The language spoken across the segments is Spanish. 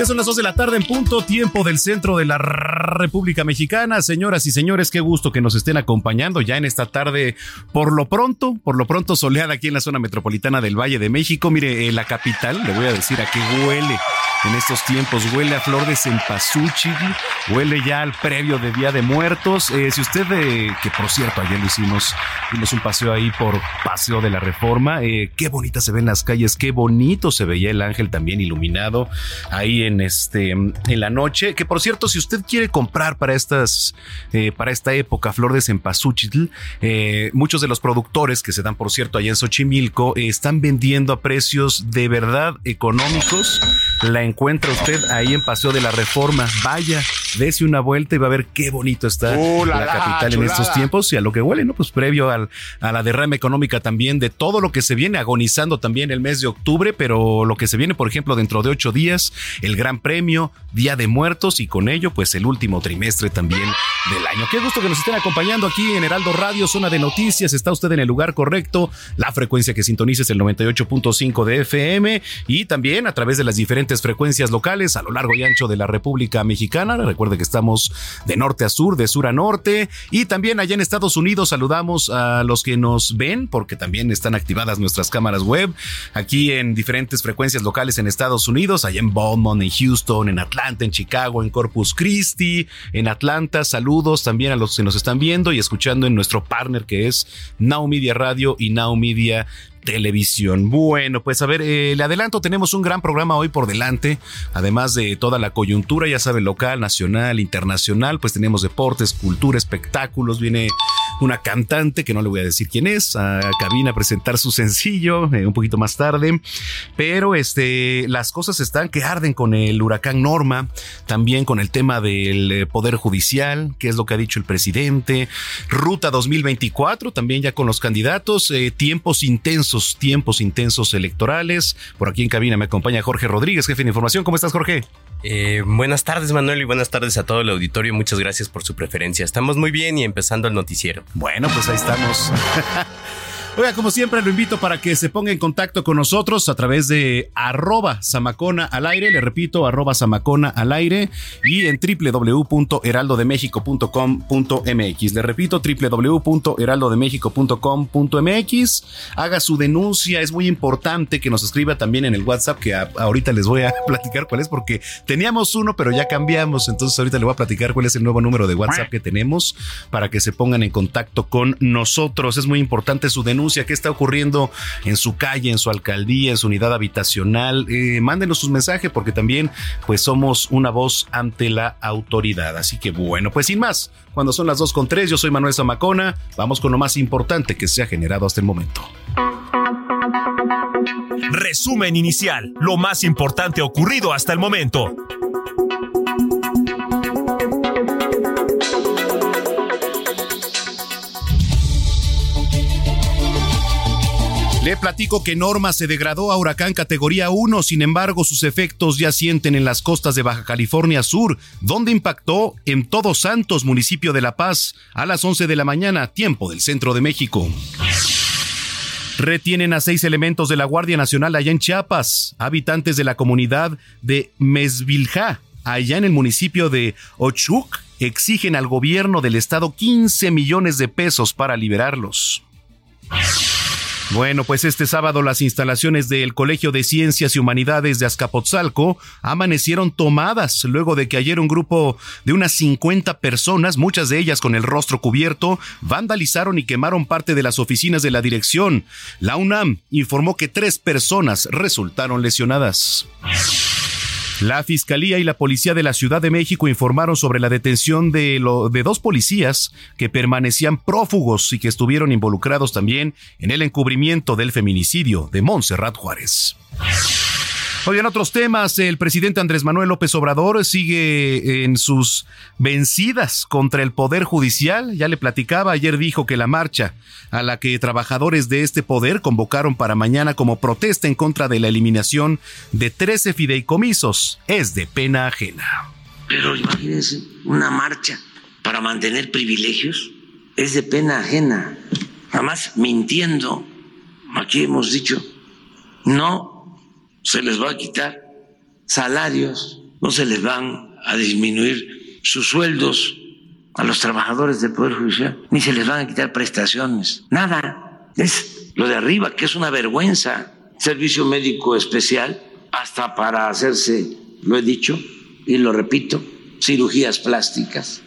Ya son las 2 de la tarde en punto, tiempo del centro de la República Mexicana. Señoras y señores, qué gusto que nos estén acompañando ya en esta tarde, por lo pronto, por lo pronto soleada aquí en la zona metropolitana del Valle de México. Mire, eh, la capital, le voy a decir a qué huele en estos tiempos. Huele a flor de cempasúchil, huele ya al previo de Día de Muertos. Eh, si usted, eh, que por cierto, ayer lo hicimos, hicimos un paseo ahí por Paseo de la Reforma, eh, qué bonita se ven las calles, qué bonito se veía el ángel también iluminado ahí en este, en la noche. Que por cierto, si usted quiere comprar para estas, para esta época flor de cempasúchil, muchos de los productores que se dan, por cierto, allá en Xochimilco, están vendiendo a precios de verdad económicos. La encuentra usted ahí en Paseo de la Reforma. Vaya, dése una vuelta y va a ver qué bonito está Uh, la, la la, capital en estos tiempos y a lo que huele, ¿no? Pues previo al, a la derrama económica también de todo lo que se viene agonizando también el mes de octubre, pero lo que se viene, por ejemplo, dentro de ocho días, el Gran Premio, Día de Muertos y con ello, pues el último trimestre también del año. Qué gusto que nos estén acompañando aquí en Heraldo Radio, zona de noticias. Está usted en el lugar correcto. La frecuencia que sintoniza es el 98.5 de FM y también a través de las diferentes frecuencias locales a lo largo y ancho de la República Mexicana. Recuerde que estamos de norte a sur, de sur a norte y también allá en Estados Unidos saludamos a los que nos ven porque también están activadas nuestras cámaras web aquí en diferentes frecuencias locales en Estados Unidos, allá en Beaumont, en Houston, en Atlanta, en Chicago, en Corpus Christi, en Atlanta. Saludos también a los que nos están viendo y escuchando en nuestro partner que es Now Media Radio y Now Media televisión. Bueno, pues a ver, eh, le adelanto, tenemos un gran programa hoy por delante, además de toda la coyuntura, ya sabe, local, nacional, internacional, pues tenemos deportes, cultura, espectáculos, viene una cantante que no le voy a decir quién es, a cabina a presentar su sencillo eh, un poquito más tarde, pero este, las cosas están que arden con el huracán Norma, también con el tema del eh, Poder Judicial, que es lo que ha dicho el presidente, Ruta 2024, también ya con los candidatos, eh, tiempos intensos, tiempos intensos electorales. Por aquí en cabina me acompaña Jorge Rodríguez, jefe de información. ¿Cómo estás, Jorge? Eh, buenas tardes, Manuel, y buenas tardes a todo el auditorio. Muchas gracias por su preferencia. Estamos muy bien y empezando el noticiero. Bueno, pues ahí estamos. Oiga, como siempre, lo invito para que se ponga en contacto con nosotros a través de arroba samacona al aire, le repito, arroba samacona al aire y en www.heraldodemexico.com.mx. Le repito, www.heraldodemexico.com.mx. Haga su denuncia, es muy importante que nos escriba también en el WhatsApp, que ahorita les voy a platicar cuál es, porque teníamos uno, pero ya cambiamos, entonces ahorita le voy a platicar cuál es el nuevo número de WhatsApp que tenemos para que se pongan en contacto con nosotros. Es muy importante su denuncia, qué está ocurriendo en su calle, en su alcaldía, en su unidad habitacional. Eh, mándenos sus mensajes porque también pues somos una voz ante la autoridad. Así que bueno, pues sin más, cuando son las 2 con 3, yo soy Manuel Zamacona, vamos con lo más importante que se ha generado hasta el momento. Resumen inicial, lo más importante ocurrido hasta el momento. Le platico que Norma se degradó a huracán categoría 1, sin embargo sus efectos ya sienten en las costas de Baja California Sur, donde impactó en Todos Santos, municipio de La Paz, a las 11 de la mañana, tiempo del centro de México. Retienen a seis elementos de la Guardia Nacional allá en Chiapas, habitantes de la comunidad de Mesvilja, allá en el municipio de Ochuc, exigen al gobierno del estado 15 millones de pesos para liberarlos. Bueno, pues este sábado las instalaciones del Colegio de Ciencias y Humanidades de Azcapotzalco amanecieron tomadas luego de que ayer un grupo de unas 50 personas, muchas de ellas con el rostro cubierto, vandalizaron y quemaron parte de las oficinas de la dirección. La UNAM informó que tres personas resultaron lesionadas. La Fiscalía y la Policía de la Ciudad de México informaron sobre la detención de, de, dos policías que permanecían prófugos y que estuvieron involucrados también en el encubrimiento del feminicidio de Montserrat Juárez. En otros temas, el presidente Andrés Manuel López Obrador sigue en sus vencidas contra el Poder Judicial. Ya le platicaba, ayer dijo que la marcha a la que trabajadores de este poder convocaron para mañana como protesta en contra de la eliminación de 13 fideicomisos es de pena ajena. Pero imagínense, una marcha para mantener privilegios es de pena ajena. Además, mintiendo. Aquí hemos dicho, no se les va a quitar salarios, no se les van a disminuir sus sueldos a los trabajadores del Poder Judicial, ni se les van a quitar prestaciones, nada. Es lo de arriba, que es una vergüenza. Servicio médico especial, hasta para hacerse, lo he dicho y lo repito, cirugías plásticas.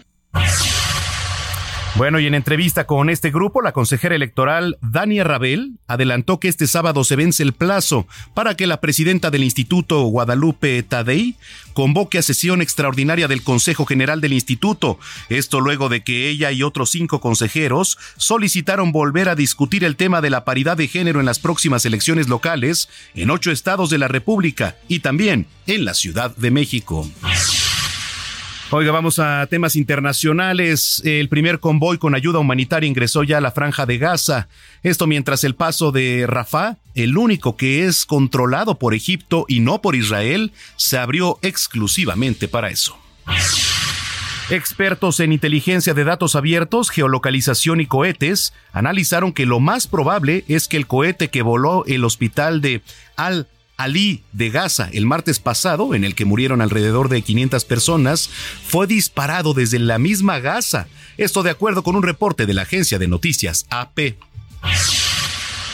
Bueno, y en entrevista con este grupo, la consejera electoral Dania Rabel adelantó que este sábado se vence el plazo para que la presidenta del Instituto Guadalupe Tadei convoque a sesión extraordinaria del Consejo General del Instituto. Esto luego de que ella y otros cinco consejeros solicitaron volver a discutir el tema de la paridad de género en las próximas elecciones locales en ocho estados de la República y también en la Ciudad de México. Oiga, vamos a temas internacionales. El primer convoy con ayuda humanitaria ingresó ya a la franja de Gaza. Esto mientras el paso de Rafah, el único que es controlado por Egipto y no por Israel, se abrió exclusivamente para eso. Expertos en inteligencia de datos abiertos, geolocalización y cohetes analizaron que lo más probable es que el cohete que voló el hospital de Al Ali de Gaza el martes pasado, en el que murieron alrededor de 500 personas, fue disparado desde la misma Gaza. Esto de acuerdo con un reporte de la agencia de noticias AP.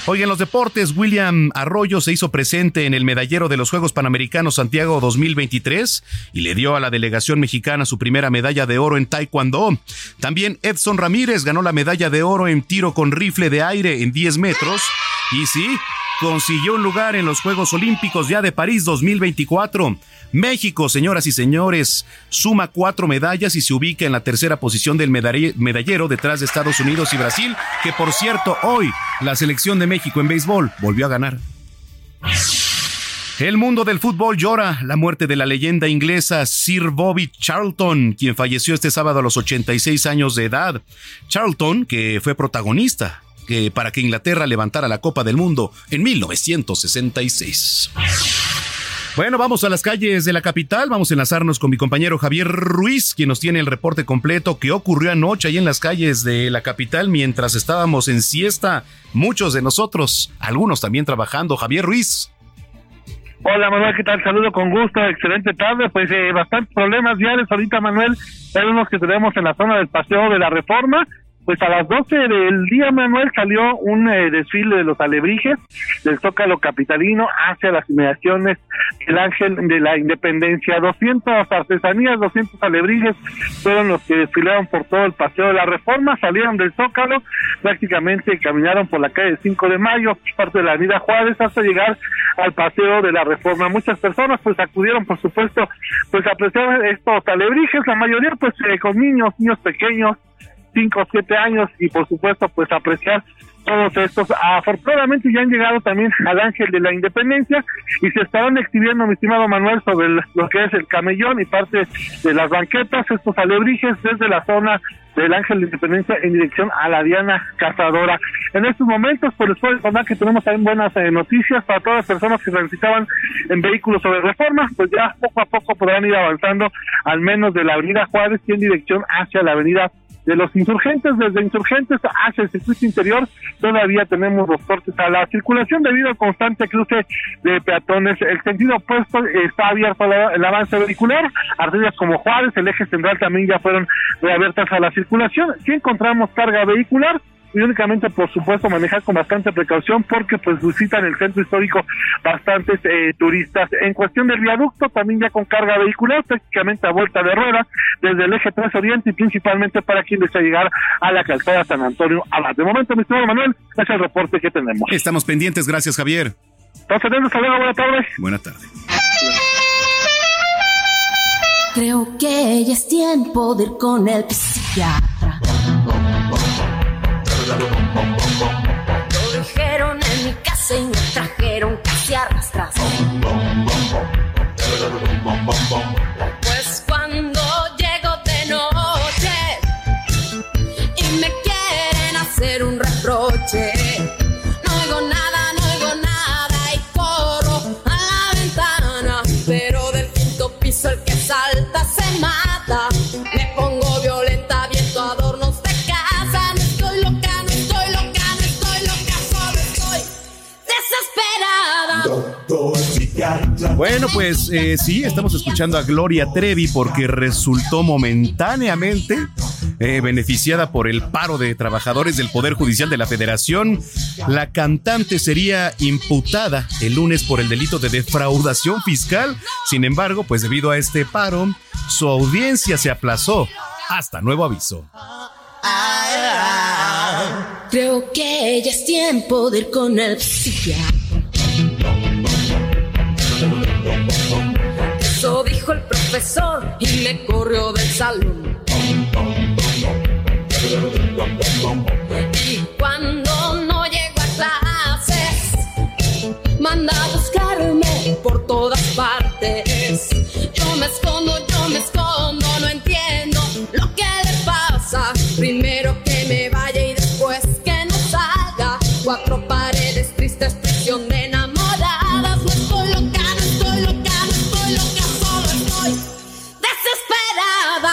Hoy en los deportes, William Arroyo se hizo presente en el medallero de los Juegos Panamericanos Santiago 2023 y le dio a la delegación mexicana su primera medalla de oro en Taekwondo. También Edson Ramírez ganó la medalla de oro en tiro con rifle de aire en 10 metros. Y sí, consiguió un lugar en los Juegos Olímpicos ya de París 2024. México, señoras y señores, suma cuatro medallas y se ubica en la tercera posición del medallero detrás de Estados Unidos y Brasil, que por cierto hoy la selección de México en béisbol volvió a ganar. El mundo del fútbol llora la muerte de la leyenda inglesa Sir Bobby Charlton, quien falleció este sábado a los 86 años de edad. Charlton, que fue protagonista para que Inglaterra levantara la Copa del Mundo en 1966. Bueno, vamos a las calles de la capital, vamos a enlazarnos con mi compañero Javier Ruiz, quien nos tiene el reporte completo que ocurrió anoche ahí en las calles de la capital mientras estábamos en siesta, muchos de nosotros, algunos también trabajando. Javier Ruiz. Hola Manuel, ¿qué tal? Saludo con gusto, excelente tarde. Pues eh, bastantes problemas viales ahorita Manuel, unos que tenemos en la zona del Paseo de la Reforma, pues a las 12 del día, Manuel, salió un eh, desfile de los alebrijes del Zócalo Capitalino hacia las inmediaciones del Ángel de la Independencia. 200 artesanías, 200 alebrijes fueron los que desfilaron por todo el Paseo de la Reforma, salieron del Zócalo, prácticamente caminaron por la calle 5 de Mayo, parte de la Avenida Juárez, hasta llegar al Paseo de la Reforma. Muchas personas pues acudieron, por supuesto, pues a apreciar estos alebrijes, la mayoría pues eh, con niños, niños pequeños, cinco o siete años y por supuesto pues apreciar todos estos. Afortunadamente ya han llegado también al Ángel de la Independencia y se estarán exhibiendo, mi estimado Manuel, sobre lo que es el camellón y parte de las banquetas, estos alebrijes desde la zona del Ángel de Independencia en dirección a la Diana Cazadora. En estos momentos, pues les puedo informar que tenemos también buenas eh, noticias para todas las personas que transitaban en vehículos sobre reforma, pues ya poco a poco podrán ir avanzando al menos de la avenida Juárez y en dirección hacia la avenida de los insurgentes, desde insurgentes hacia el circuito interior, todavía tenemos los cortes a la circulación debido al constante cruce de peatones. El sentido opuesto está abierto el avance vehicular, arterias como Juárez, el eje central también ya fueron reabiertas a la circulación. Si encontramos carga vehicular, y únicamente por supuesto manejar con bastante precaución porque pues visitan el centro histórico bastantes eh, turistas. En cuestión del viaducto también ya con carga vehicular prácticamente a vuelta de ruedas desde el eje 3 Oriente y principalmente para quien desea llegar a la calzada San Antonio Abad. De momento, mi estimado Manuel, es el reporte que tenemos. Estamos pendientes, gracias Javier. Entonces, buenas tardes. Buenas tardes. Creo que ya es tiempo de ir con el psiquiatra. Me trajeron casi arrastras. Pues cuando llego de noche y me quieren hacer un reproche, no oigo nada, no oigo nada y corro a la ventana, pero del quinto piso el que salta se mata. Bueno, pues eh, sí, estamos escuchando a Gloria Trevi porque resultó momentáneamente eh, beneficiada por el paro de trabajadores del Poder Judicial de la Federación. La cantante sería imputada el lunes por el delito de defraudación fiscal. Sin embargo, pues debido a este paro, su audiencia se aplazó hasta nuevo aviso. Creo que ya es tiempo de ir con el psiquiatra. Eso dijo el profesor y me corrió del salón. Y cuando no llego a clases, manda a buscarme por todas partes. Yo me escondo, yo me escondo, no entiendo lo que le pasa. Primero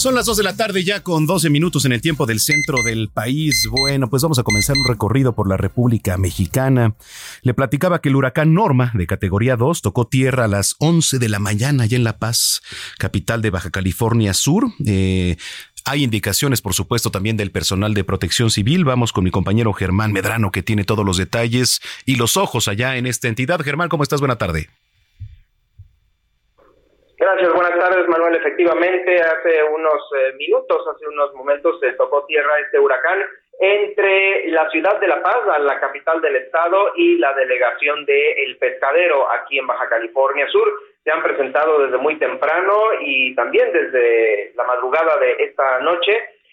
Son las 2 de la tarde ya con 12 minutos en el tiempo del centro del país. Bueno, pues vamos a comenzar un recorrido por la República Mexicana. Le platicaba que el huracán Norma de categoría 2 tocó tierra a las 11 de la mañana allá en La Paz, capital de Baja California Sur. Eh, hay indicaciones, por supuesto, también del personal de protección civil. Vamos con mi compañero Germán Medrano, que tiene todos los detalles y los ojos allá en esta entidad. Germán, ¿cómo estás? Buena tarde. Buenas tardes Manuel. Efectivamente, hace unos eh, minutos, hace unos momentos se tocó tierra este huracán entre la ciudad de La Paz, la capital del estado, y la delegación de El Pescadero aquí en Baja California Sur. Se han presentado desde muy temprano y también desde la madrugada de esta noche.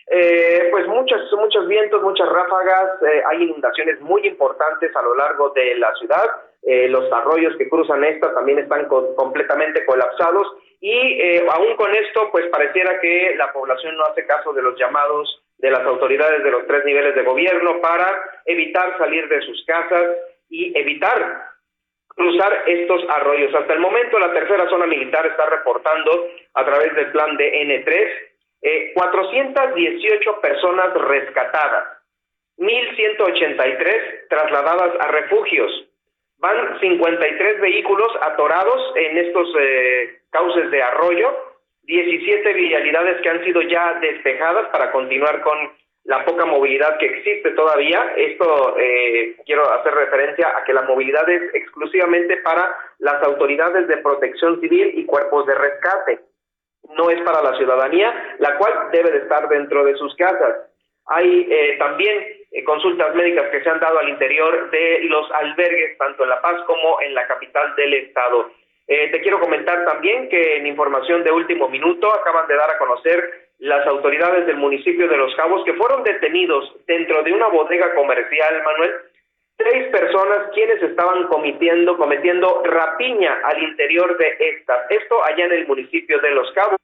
Eh, pues muchos, muchos vientos, muchas ráfagas, eh, hay inundaciones muy importantes a lo largo de la ciudad. Eh, los arroyos que cruzan esta también están co- completamente colapsados y eh, aún con esto pues pareciera que la población no hace caso de los llamados de las autoridades de los tres niveles de gobierno para evitar salir de sus casas y evitar cruzar estos arroyos. Hasta el momento la tercera zona militar está reportando a través del plan de N3 eh, 418 personas rescatadas, 1.183 trasladadas a refugios, van 53 vehículos atorados en estos eh, cauces de arroyo, 17 vialidades que han sido ya despejadas para continuar con la poca movilidad que existe todavía. Esto eh, quiero hacer referencia a que la movilidad es exclusivamente para las autoridades de protección civil y cuerpos de rescate. No es para la ciudadanía, la cual debe de estar dentro de sus casas. Hay eh, también consultas médicas que se han dado al interior de los albergues, tanto en La Paz como en la capital del estado. Eh, te quiero comentar también que en información de último minuto acaban de dar a conocer las autoridades del municipio de Los Cabos que fueron detenidos dentro de una bodega comercial, Manuel, seis personas quienes estaban cometiendo, cometiendo rapiña al interior de estas. Esto allá en el municipio de Los Cabos.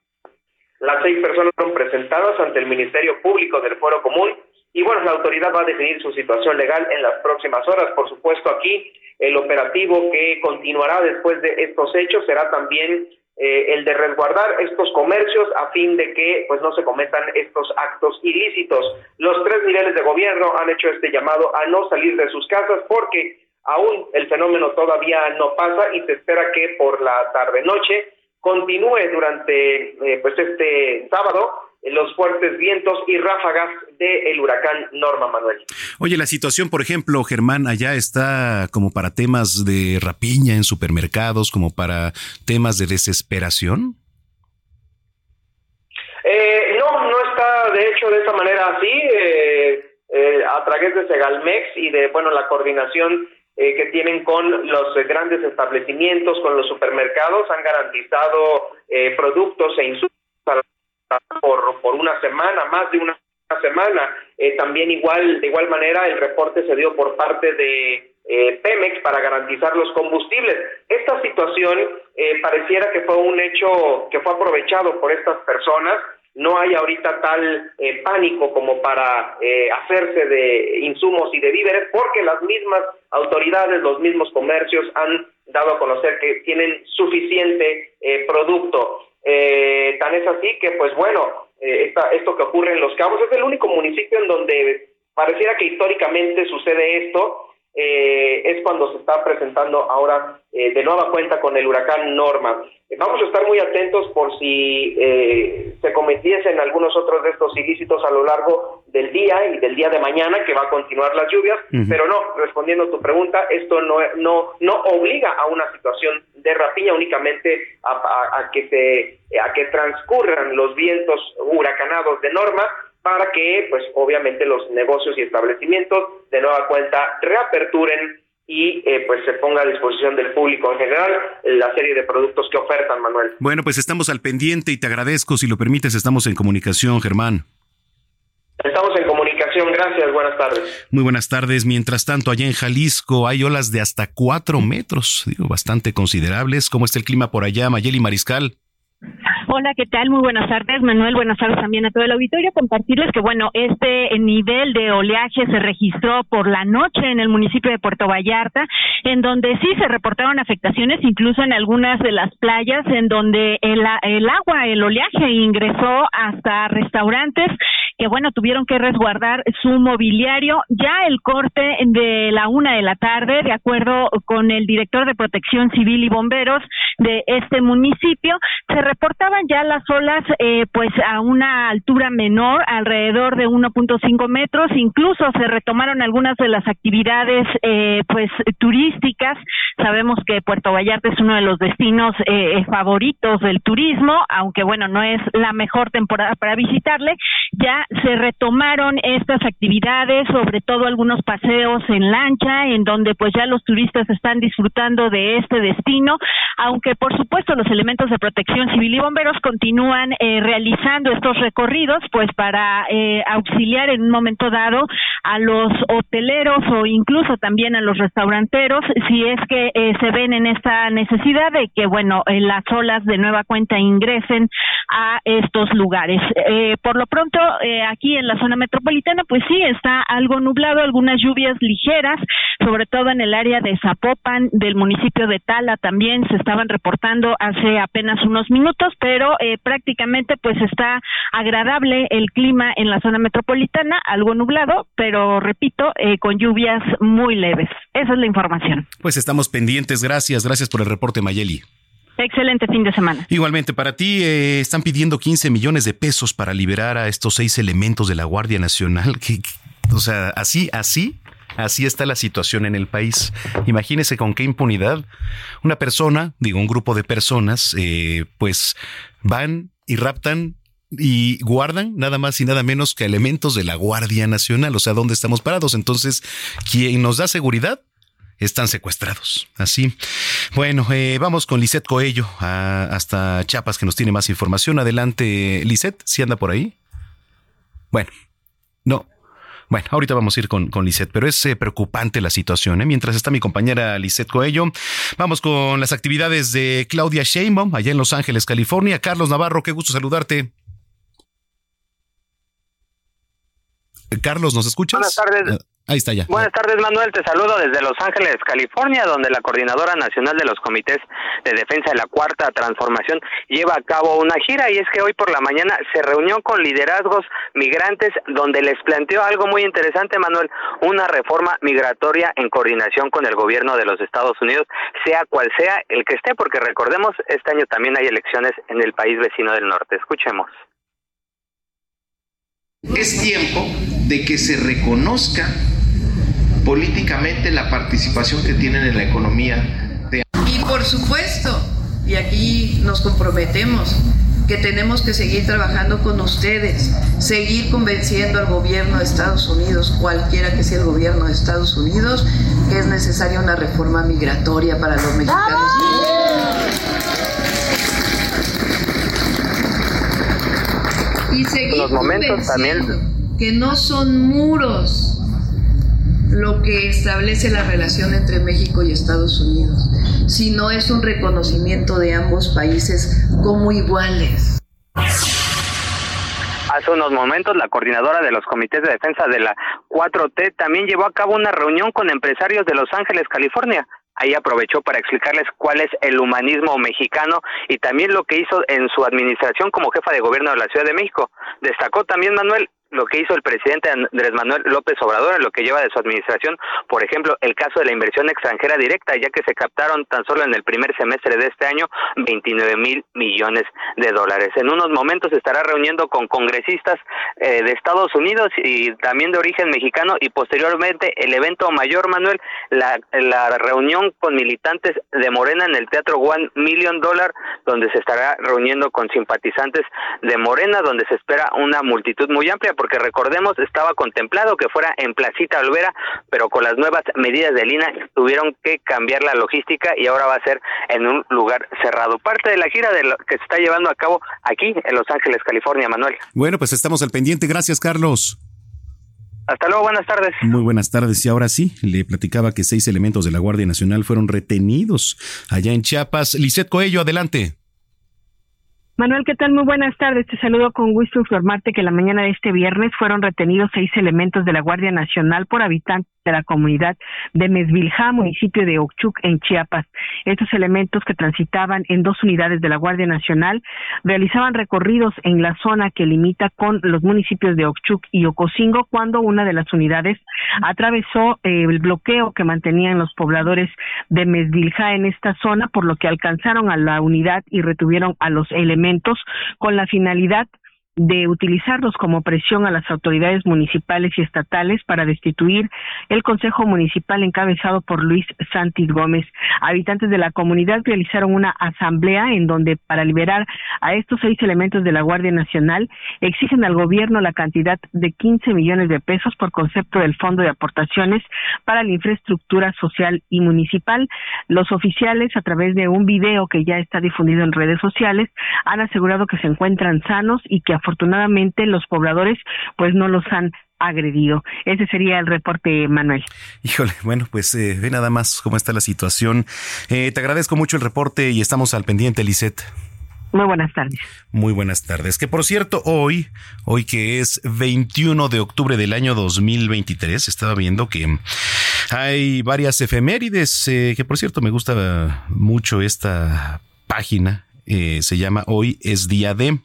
Las seis personas fueron presentadas ante el Ministerio Público del Foro Común y bueno, la autoridad va a definir su situación legal en las próximas horas. Por supuesto, aquí el operativo que continuará después de estos hechos será también eh, el de resguardar estos comercios a fin de que pues no se cometan estos actos ilícitos. Los tres niveles de gobierno han hecho este llamado a no salir de sus casas porque aún el fenómeno todavía no pasa y se espera que por la tarde noche continúe durante eh, pues este sábado los fuertes vientos y ráfagas del huracán Norma Manuel. Oye, la situación, por ejemplo, Germán, allá está como para temas de rapiña en supermercados, como para temas de desesperación. Eh, no, no está de hecho de esa manera así. Eh, eh, a través de Segalmex y de bueno la coordinación que tienen con los grandes establecimientos, con los supermercados, han garantizado productos e insumos por, por una semana, más de una semana. Eh, también igual, de igual manera, el reporte se dio por parte de eh, Pemex para garantizar los combustibles. Esta situación eh, pareciera que fue un hecho que fue aprovechado por estas personas. No hay ahorita tal pánico como para hacerse de insumos y de víveres, porque las mismas autoridades, los mismos comercios han dado a conocer que tienen suficiente producto. Eh, tan es así que, pues bueno, eh, esto que ocurre en Los Cabos es el único municipio en donde pareciera que históricamente sucede esto eh, es cuando se está presentando ahora eh, de nueva cuenta con el huracán Norma. Vamos a estar muy atentos por si se cometiesen algunos otros de estos ilícitos a lo largo del día y del día de mañana, que va a continuar las lluvias, pero no, respondiendo a tu pregunta, esto no, no, no obliga a una situación de rapiña únicamente a, que se a que transcurran los vientos huracanados de Norma, para que, pues obviamente los negocios y establecimientos de nueva cuenta reaperturen y eh, pues se ponga a disposición del público en general la serie de productos que ofertan, Manuel. Bueno, pues estamos al pendiente y te agradezco, si lo permites, estamos en comunicación, Germán. Estamos en comunicación, gracias, buenas tardes. Muy buenas tardes. Mientras tanto, allá en Jalisco hay olas de hasta cuatro metros, digo, bastante considerables. ¿Cómo está el clima por allá, Mayeli Mariscal? Hola, ¿qué tal? Muy buenas tardes, Manuel. Buenas tardes también a todo el auditorio. Compartirles que, bueno, este nivel de oleaje se registró por la noche en el municipio de Puerto Vallarta, en donde sí se reportaron afectaciones, incluso en algunas de las playas, en donde el, el agua, el oleaje ingresó hasta restaurantes que, bueno, tuvieron que resguardar su mobiliario. Ya el corte de la una de la tarde, de acuerdo con el director de Protección Civil y Bomberos de este municipio, se reportaban ya las olas eh, pues a una altura menor, alrededor de 1.5 metros, incluso se retomaron algunas de las actividades eh, pues turísticas. Sabemos que Puerto Vallarta es uno de los destinos eh, favoritos del turismo, aunque bueno, no es la mejor temporada para visitarle. Ya se retomaron estas actividades, sobre todo algunos paseos en lancha, en donde pues ya los turistas están disfrutando de este destino, aunque por supuesto los elementos de protección civil y bomberos continúan eh, realizando estos recorridos, pues para eh, auxiliar en un momento dado a los hoteleros o incluso también a los restauranteros, si es que eh, se ven en esta necesidad de que, bueno, las olas de nueva cuenta ingresen a estos lugares. por lo pronto, aquí en la zona metropolitana, pues sí, está algo nublado, algunas lluvias ligeras, sobre todo en el área de Zapopan, del municipio de Tala también se estaban reportando hace apenas unos minutos, pero eh, prácticamente pues está agradable el clima en la zona metropolitana, algo nublado, pero repito, eh, con lluvias muy leves. Esa es la información. Pues estamos pendientes. Gracias, gracias por el reporte, Mayeli. Excelente fin de semana. Igualmente para ti, eh, están pidiendo 15 millones de pesos para liberar a estos seis elementos de la Guardia Nacional. O sea, así, así, Así está la situación en el país. Imagínese con qué impunidad una persona, digo, un grupo de personas, eh, pues van y raptan y guardan nada más y nada menos que elementos de la Guardia Nacional, o sea, ¿dónde estamos parados? Entonces, ¿quién nos da seguridad? Están secuestrados. Así. Bueno, eh, vamos con Lisette Coello hasta Chiapas, que nos tiene más información. Adelante, Lisette, si anda por ahí. Bueno, no, Bueno, ahorita vamos a ir con, con Lisette, pero es eh, preocupante la situación. ¿eh? Mientras está mi compañera Lisette Coello, vamos con las actividades de Claudia Sheinbaum allá en Los Ángeles, California. Carlos Navarro, qué gusto saludarte. Carlos, ¿nos escuchas? Buenas tardes. Ah, Ahí está ya. Buenas tardes, Manuel. Te saludo desde Los Ángeles, California, donde la Coordinadora Nacional de los Comités de Defensa de la Cuarta Transformación lleva a cabo una gira y es que hoy por la mañana se reunió con liderazgos migrantes donde les planteó algo muy interesante, Manuel, una reforma migratoria en coordinación con el gobierno de los Estados Unidos, sea cual sea el que esté, porque recordemos, este año también hay elecciones en el país vecino del norte. Escuchemos. Es tiempo de que se reconozca políticamente la participación que tienen en la economía. De... Y por supuesto, y aquí nos comprometemos, que tenemos que seguir trabajando con ustedes, seguir convenciendo al gobierno de Estados Unidos, cualquiera que sea el gobierno de Estados Unidos, que es necesaria una reforma migratoria para los mexicanos. Y seguir Los momentos que no son muros lo que establece la relación entre México y Estados Unidos, sino es un reconocimiento de ambos países como iguales. Hace unos momentos, la coordinadora de los comités de defensa de la 4T también llevó a cabo una reunión con empresarios de Los Ángeles, California. Ahí aprovechó para explicarles cuál es el humanismo mexicano y también lo que hizo en su administración como jefa de gobierno de la Ciudad de México. Destacó también Manuel lo que hizo el presidente Andrés Manuel López Obrador en lo que lleva de su administración, por ejemplo, el caso de la inversión extranjera directa, ya que se captaron tan solo en el primer semestre de este año 29 mil millones de dólares. En unos momentos estará reuniendo con congresistas eh, de Estados Unidos y también de origen mexicano y posteriormente el evento mayor, Manuel, la, la reunión con militantes de Morena en el Teatro One Million Dollar, donde se estará reuniendo con simpatizantes de Morena, donde se espera una multitud muy amplia, porque recordemos estaba contemplado que fuera en Placita Olvera, pero con las nuevas medidas de Lina tuvieron que cambiar la logística y ahora va a ser en un lugar cerrado. Parte de la gira de lo que se está llevando a cabo aquí en Los Ángeles, California, Manuel. Bueno, pues estamos al pendiente. Gracias, Carlos. Hasta luego, buenas tardes. Muy buenas tardes. Y ahora sí, le platicaba que seis elementos de la Guardia Nacional fueron retenidos allá en Chiapas. Lisette Coello, adelante. Manuel, ¿qué tal? Muy buenas tardes. Te saludo con gusto informarte que la mañana de este viernes fueron retenidos seis elementos de la Guardia Nacional por habitantes de la comunidad de Mesvilja, municipio de Ochuc, en Chiapas. Estos elementos que transitaban en dos unidades de la Guardia Nacional realizaban recorridos en la zona que limita con los municipios de Ochuc y Ocosingo cuando una de las unidades atravesó eh, el bloqueo que mantenían los pobladores de Mesvilja en esta zona, por lo que alcanzaron a la unidad y retuvieron a los elementos con la finalidad de utilizarlos como presión a las autoridades municipales y estatales para destituir el Consejo Municipal encabezado por Luis Santis Gómez. Habitantes de la comunidad realizaron una asamblea en donde para liberar a estos seis elementos de la Guardia Nacional exigen al gobierno la cantidad de 15 millones de pesos por concepto del Fondo de Aportaciones para la Infraestructura Social y Municipal. Los oficiales, a través de un video que ya está difundido en redes sociales, han asegurado que se encuentran sanos y que afortunadamente los pobladores pues no los han agredido. Ese sería el reporte, Manuel. Híjole, bueno, pues eh, ve nada más cómo está la situación. Eh, te agradezco mucho el reporte y estamos al pendiente, Lisette. Muy buenas tardes. Muy buenas tardes. Que por cierto, hoy, hoy que es 21 de octubre del año 2023, estaba viendo que hay varias efemérides, eh, que por cierto me gusta mucho esta página, eh, se llama Hoy es Día de...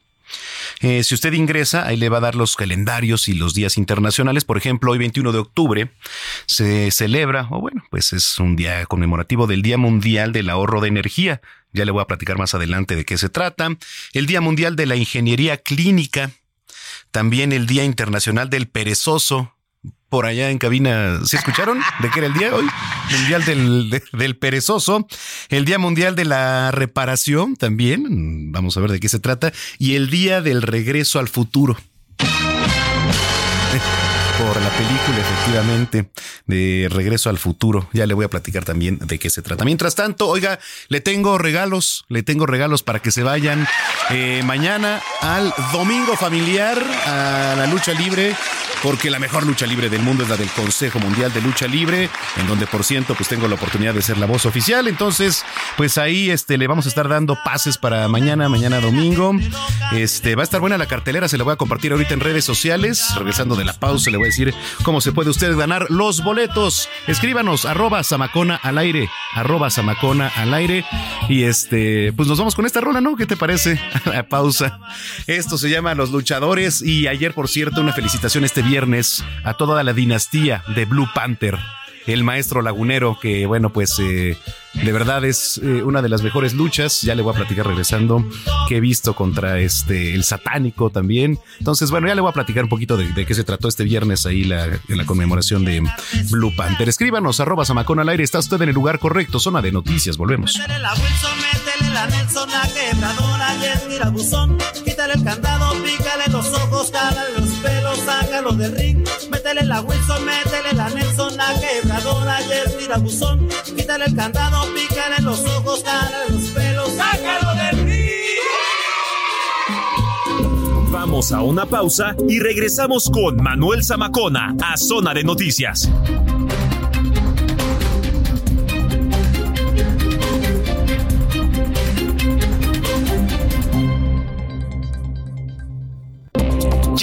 Eh, si usted ingresa, ahí le va a dar los calendarios y los días internacionales. Por ejemplo, hoy 21 de octubre se celebra, o bueno, pues es un día conmemorativo del Día Mundial del Ahorro de Energía. Ya le voy a platicar más adelante de qué se trata. El Día Mundial de la Ingeniería Clínica. También el Día Internacional del Perezoso por allá en cabina. ¿Se escucharon de qué era el día hoy? Mundial del, de, del Perezoso. El Día Mundial de la Reparación también. Vamos a ver de qué se trata. Y el Día del Regreso al Futuro. Por la película, efectivamente, de Regreso al Futuro. Ya le voy a platicar también de qué se trata. Mientras tanto, oiga, le tengo regalos, le tengo regalos para que se vayan eh, mañana al domingo familiar a la lucha libre, porque la mejor lucha libre del mundo es la del Consejo Mundial de Lucha Libre, en donde por ciento pues tengo la oportunidad de ser la voz oficial. Entonces, pues ahí este le vamos a estar dando pases para mañana, mañana domingo. Este va a estar buena la cartelera, se la voy a compartir ahorita en redes sociales. Regresando de la pausa, le voy a decir cómo se puede usted ganar los boletos. Escríbanos arroba Samacona al aire, arroba Samacona al aire. Y este, pues nos vamos con esta rola, ¿no? ¿Qué te parece? la pausa. Esto se llama Los Luchadores. Y ayer, por cierto, una felicitación este viernes a toda la dinastía de Blue Panther el maestro lagunero, que bueno, pues eh, de verdad es eh, una de las mejores luchas. Ya le voy a platicar regresando que he visto contra este el satánico también. Entonces, bueno, ya le voy a platicar un poquito de, qué se trató este viernes ahí la, en la conmemoración de Blue Panther. Escríbanos, arroba Samacón al aire. Está usted en el lugar correcto, zona de noticias. Volvemos. Quítale el candado, pícale los ojos, cálale los pelos, sácalo del ring. Métele la Wilson, métele la Nelson, la quebradora y el tirabuzón. Quítale el candado, pícale los ojos, cálale los pelos, sácalo del ring. Vamos a una pausa y regresamos con Manuel Zamacona a Zona de Noticias.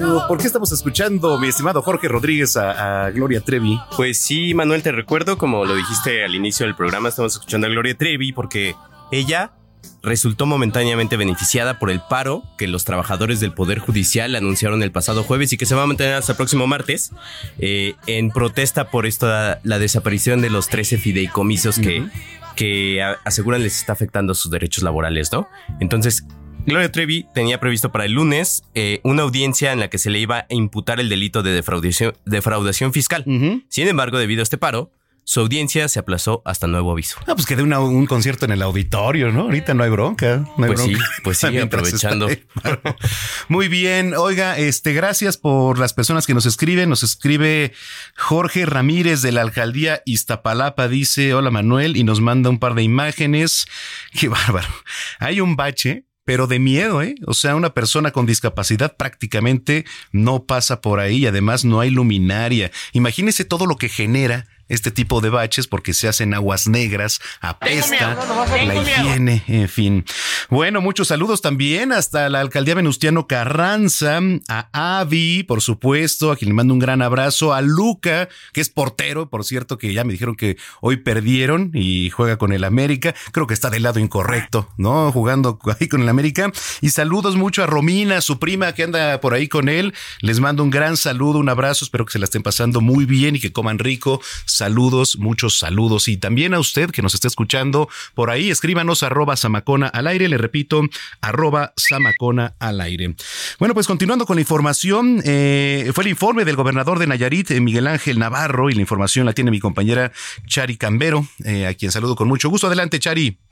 ¿Por qué estamos escuchando, mi estimado Jorge Rodríguez, a, Gloria Trevi? Pues sí, Manuel, te recuerdo, como lo dijiste al inicio del programa, estamos escuchando a Gloria Trevi porque ella resultó momentáneamente beneficiada por el paro que los trabajadores del Poder Judicial anunciaron el pasado jueves y que se va a mantener hasta el próximo martes eh, en protesta por esta, la desaparición de los 13 fideicomisos que, que aseguran les está afectando sus derechos laborales, ¿no? Entonces, Gloria Trevi tenía previsto para el lunes eh, una audiencia en la que se le iba a imputar el delito de defraudación, defraudación fiscal. Sin embargo, debido a este paro, su audiencia se aplazó hasta nuevo aviso. Ah, pues que dé un concierto en el auditorio, ¿no? Ahorita no hay bronca. pues sí, pues sí, aprovechando. Muy bien. Oiga, este, gracias por las personas que nos escriben. Nos escribe Jorge Ramírez de la alcaldía Iztapalapa. Dice, hola Manuel, y nos manda un par de imágenes. Qué bárbaro. Hay un bache pero de miedo, ¿eh? O sea, una persona con discapacidad prácticamente no pasa por ahí y además no hay luminaria. Imagínese todo lo que genera este tipo de baches porque se hacen aguas negras, apesta, la higiene, en fin. Bueno, muchos saludos también hasta la alcaldía Venustiano Carranza, a Avi, por supuesto, a quien le mando un gran abrazo, a Luca, que es portero, por cierto, que ya me dijeron que hoy perdieron y juega con el América. Creo que está del lado incorrecto, ¿no? Jugando ahí con el América. Y saludos mucho a Romina, su prima que anda por ahí con él. Les mando un gran saludo, un abrazo, espero que se la estén pasando muy bien y que coman rico saludos, muchos saludos. Y también a usted que nos está escuchando por ahí, escríbanos arroba Samacona al aire, le repito, arroba Samacona al aire. Bueno, pues continuando con la información, eh, fue el informe del gobernador de Nayarit, eh, Miguel Ángel Navarro, y la información la tiene mi compañera Chari Cambero, eh, a quien saludo con mucho gusto. Adelante, Chari.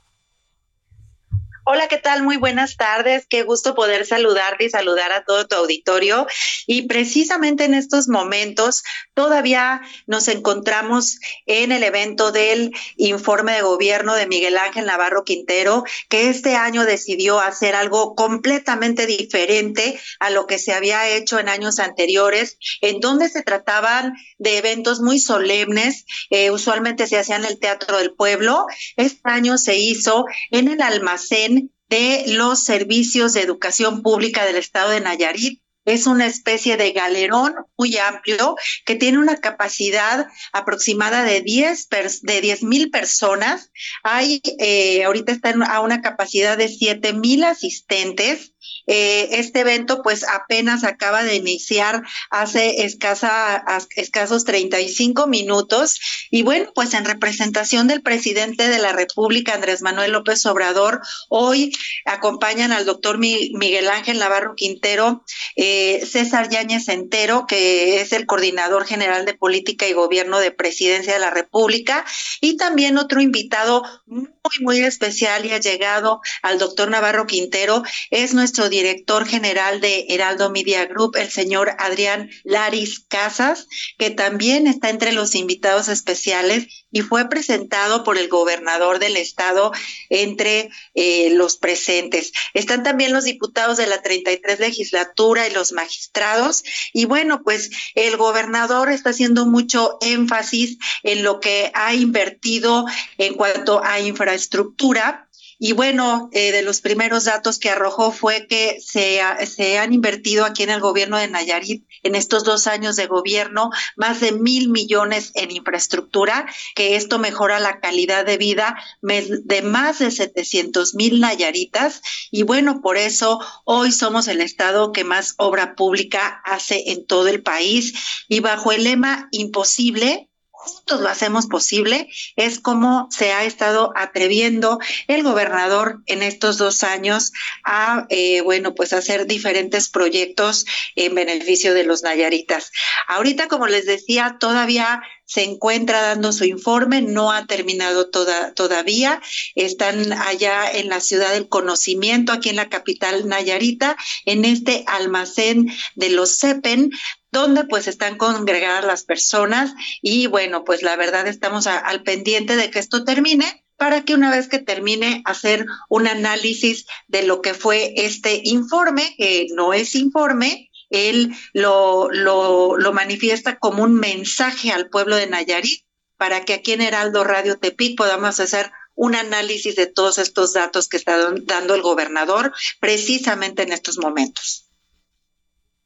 Hola, ¿qué tal? Muy buenas tardes. Qué gusto poder saludarte y saludar a todo tu auditorio. Y precisamente en estos momentos todavía nos encontramos en el evento del informe de gobierno de Miguel Ángel Navarro Quintero, que este año decidió hacer algo completamente diferente a lo que se había hecho en años anteriores, en donde se trataban de eventos muy solemnes. Eh, usualmente se hacían en el Teatro del Pueblo. Este año se hizo en el almacén de los servicios de educación pública del estado de Nayarit es una especie de galerón muy amplio que tiene una capacidad aproximada de 10 de 10 mil personas. Hay eh, ahorita está a una capacidad de 7 mil asistentes eh, este evento pues apenas acaba de iniciar hace escasa, escasos 35 minutos. Y bueno, pues en representación del presidente de la República, Andrés Manuel López Obrador, hoy acompañan al doctor Miguel Ángel Navarro Quintero, eh, César Yáñez Entero, que es el coordinador general de política y gobierno de presidencia de la República, y también otro invitado muy, muy especial y ha llegado al doctor Navarro Quintero, es nuestro director general de Heraldo Media Group, el señor Adrián Laris Casas, que también está entre los invitados especiales y fue presentado por el gobernador del estado entre eh, los presentes. Están también los diputados de la 33 legislatura y los magistrados. Y bueno, pues el gobernador está haciendo mucho énfasis en lo que ha invertido en cuanto a infraestructura y bueno, eh, de los primeros datos que arrojó fue que se, se han invertido aquí en el gobierno de Nayarit en estos dos años de gobierno más de mil millones en infraestructura, que esto mejora la calidad de vida de más de 700 mil Nayaritas. Y bueno, por eso hoy somos el estado que más obra pública hace en todo el país. Y bajo el lema imposible, juntos lo hacemos posible, es como se ha estado atreviendo el gobernador en estos dos años a, eh, bueno, pues hacer diferentes proyectos en beneficio de los Nayaritas. Ahorita, como les decía, todavía se encuentra dando su informe, no ha terminado toda, todavía. Están allá en la ciudad del conocimiento, aquí en la capital Nayarita, en este almacén de los CEPEN, donde pues están congregadas las personas y bueno, pues la verdad estamos al pendiente de que esto termine para que una vez que termine hacer un análisis de lo que fue este informe, que no es informe, él lo, lo, lo manifiesta como un mensaje al pueblo de Nayarit para que aquí en Heraldo Radio Tepic podamos hacer un análisis de todos estos datos que está dando el gobernador precisamente en estos momentos.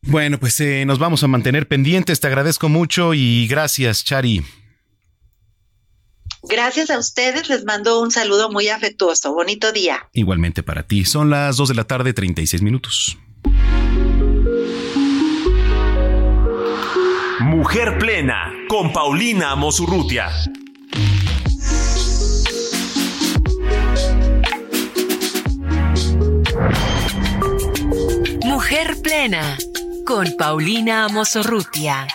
Bueno, pues eh, nos vamos a mantener pendientes. Te agradezco mucho y gracias, Chari. Gracias a ustedes, les mando un saludo muy afectuoso. Bonito día. Igualmente para ti. Son las 2 de la tarde, 36 minutos. Mujer Plena con Paulina Mosurrutia. Mujer Plena con Paulina Mosorrutia.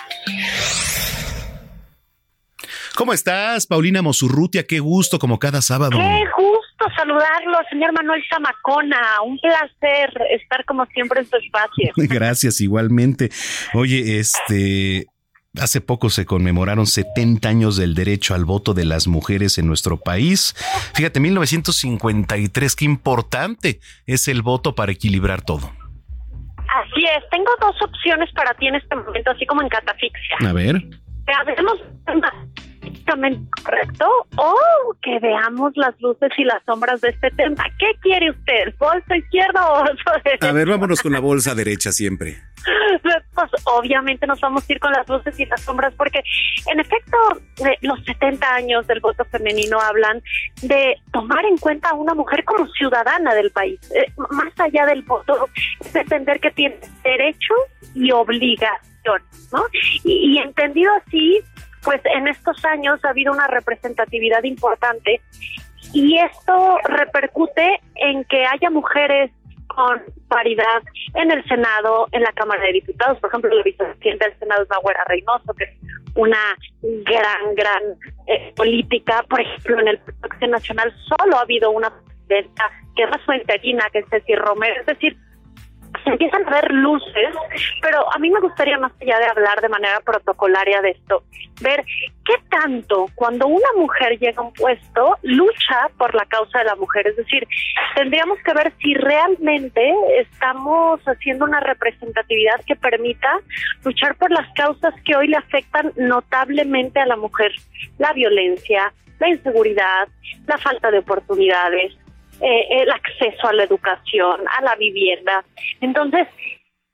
¿Cómo estás, Paulina Mosurrutia? Qué gusto, como cada sábado. Qué gusto saludarlo, señor Manuel Zamacona. Un placer estar como siempre en su espacio. Gracias, igualmente. Oye, este, Hace poco se conmemoraron 70 años del derecho al voto de las mujeres en nuestro país. Fíjate, 1953, qué importante es el voto para equilibrar todo. Así es, tengo dos opciones para ti en este momento, así como en catafixia. A ver. Veamos correcto o que veamos las luces y las sombras de este tema. ¿Qué quiere usted? ¿Bolsa izquierda o bolsa derecha? A ver, vámonos con la bolsa derecha siempre. Pues obviamente nos vamos a ir con las luces y las sombras porque en efecto los 70 años del voto femenino hablan de tomar en cuenta a una mujer como ciudadana del país. Eh, más allá del voto, es entender que tiene derecho y obligación, ¿no? y entendido así, pues en estos años ha habido una representatividad importante y esto repercute en que haya mujeres con paridad en el Senado, en la Cámara de Diputados. Por ejemplo, la vicepresidenta del Senado es Maguera Reynoso, que es una gran, gran eh, política. Por ejemplo, en el Pacto Nacional solo ha habido una presidenta que es su interina, que es Ceci Romero. Es decir, se empiezan a ver luces, pero a mí me gustaría más allá de hablar de manera protocolaria de esto, ver qué tanto cuando una mujer llega a un puesto lucha por la causa de la mujer, es decir, tendríamos que ver si realmente estamos haciendo una representatividad que permita luchar por las causas que hoy le afectan notablemente a la mujer, la violencia, la inseguridad, la falta de oportunidades, eh, el acceso a la educación, a la vivienda. Entonces,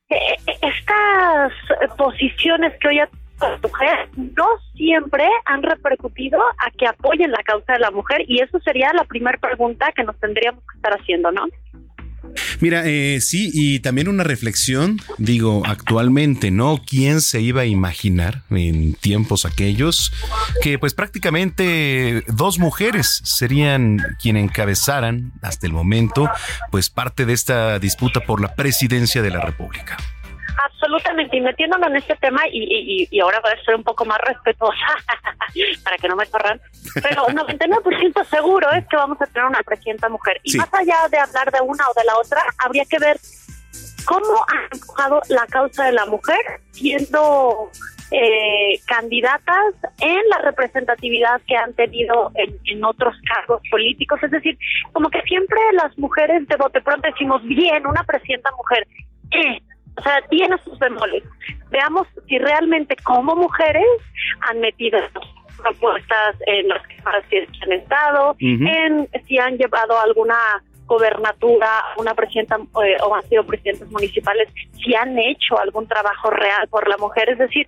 eh, estas posiciones que hoy ha la mujer no siempre han repercutido a que apoyen la causa de la mujer y eso sería la primera pregunta que nos tendríamos que estar haciendo, ¿no? Mira, eh, sí, y también una reflexión, digo, actualmente, ¿no? ¿Quién se iba a imaginar en tiempos aquellos que pues prácticamente dos mujeres serían quien encabezaran hasta el momento pues parte de esta disputa por la presidencia de la República? Absolutamente, y metiéndolo en este tema, y, y, ahora voy a ser un poco más respetuosa para que no me corran, pero un 99% seguro es que vamos a tener una presidenta mujer. Y más allá de hablar de una o de la otra, habría que ver cómo ha empujado la causa de la mujer siendo eh, candidatas en la representatividad que han tenido en, en, otros cargos políticos. Es decir, como que siempre las mujeres de bote pronto decimos, bien, una presidenta mujer. Eh, o sea, tiene sus bemoles. Veamos si realmente como mujeres han metido propuestas en las que han estado, en si han llevado alguna gobernatura, una presidenta eh, o han sido presidentes municipales, si han hecho algún trabajo real por la mujer. Es decir,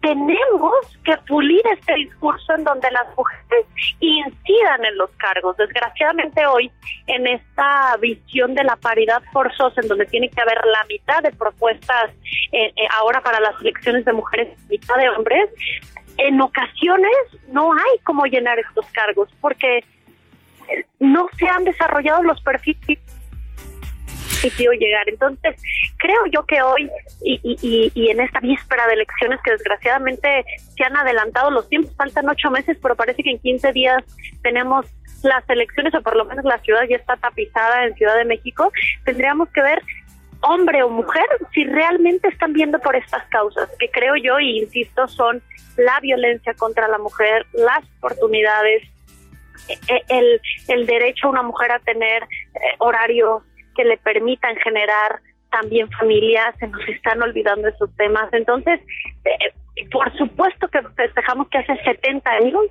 tenemos que pulir este discurso en donde las mujeres incidan en los cargos. Desgraciadamente hoy, en esta visión de la paridad forzosa, en donde tiene que haber la mitad de propuestas eh, eh, ahora para las elecciones de mujeres mitad de hombres, en ocasiones no hay cómo llenar estos cargos, porque no se han desarrollado los perfiles quiero llegar. Entonces, creo yo que hoy y, y, y, en esta víspera de elecciones que desgraciadamente se han adelantado los tiempos, faltan ocho meses, pero parece que en 15 días tenemos las elecciones, o por lo menos la ciudad ya está tapizada en Ciudad de México, tendríamos que ver hombre o mujer si realmente están viendo por estas causas, que creo yo, y insisto, son la violencia contra la mujer, las oportunidades, el, el derecho a una mujer a tener eh, horarios que le permitan generar también familias, se nos están olvidando esos temas. Entonces, eh, por supuesto que festejamos que hace 70 años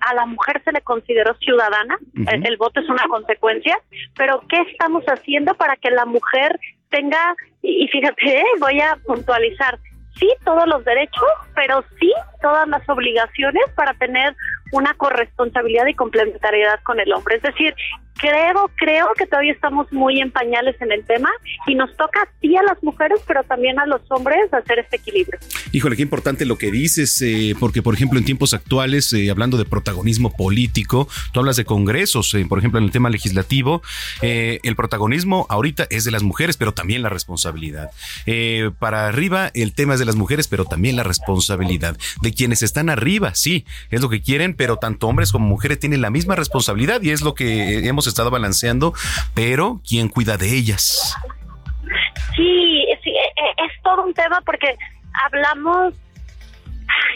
a la mujer se le consideró ciudadana, el, voto es una consecuencia, pero ¿qué estamos haciendo para que la mujer tenga, y, y fíjate, voy a puntualizar, sí todos los derechos, pero sí todas las obligaciones para tener una corresponsabilidad y complementariedad con el hombre. Es decir, creo, creo que todavía estamos muy en pañales en el tema y nos toca sí a las mujeres, pero también a los hombres hacer este equilibrio. Híjole, qué importante lo que dices, eh, porque por ejemplo en tiempos actuales, eh, hablando de protagonismo político, tú hablas de congresos, eh, por ejemplo en el tema legislativo, el protagonismo ahorita es de las mujeres, pero también la responsabilidad. para arriba el tema es de las mujeres, pero también la responsabilidad. De quienes están arriba, sí, es lo que quieren, pero tanto hombres como mujeres tienen la misma responsabilidad y es lo que hemos estado balanceando, pero ¿quién cuida de ellas? Sí, sí, e, e, es todo un tema porque hablamos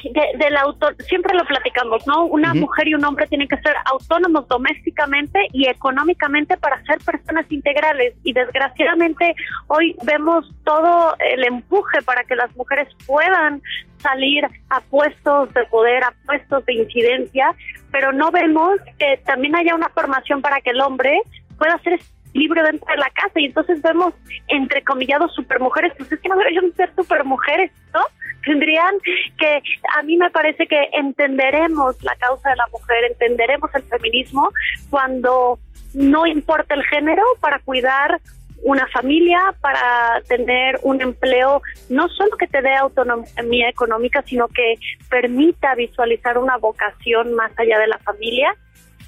de, del autor, siempre lo platicamos, ¿no? Una mujer y un hombre tienen que ser autónomos domésticamente y económicamente para ser personas integrales. Y desgraciadamente hoy vemos todo el empuje para que las mujeres puedan salir a puestos de poder, a puestos de incidencia, pero no vemos que también haya una formación para que el hombre pueda ser libre dentro de la casa y entonces vemos entre comillados supermujeres, pues es que no deberían ser supermujeres, ¿no? Tendrían que, a mí me parece que entenderemos la causa de la mujer, entenderemos el feminismo cuando no importa el género para cuidar una familia, para tener un empleo, no solo que te dé autonomía económica, sino que permita visualizar una vocación más allá de la familia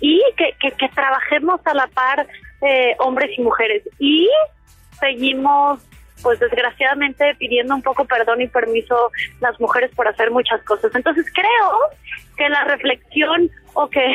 y que, que, trabajemos a la par eh, hombres y mujeres. Y seguimos, pues desgraciadamente, pidiendo un poco perdón y permiso las mujeres por hacer muchas cosas. Entonces creo que la reflexión o que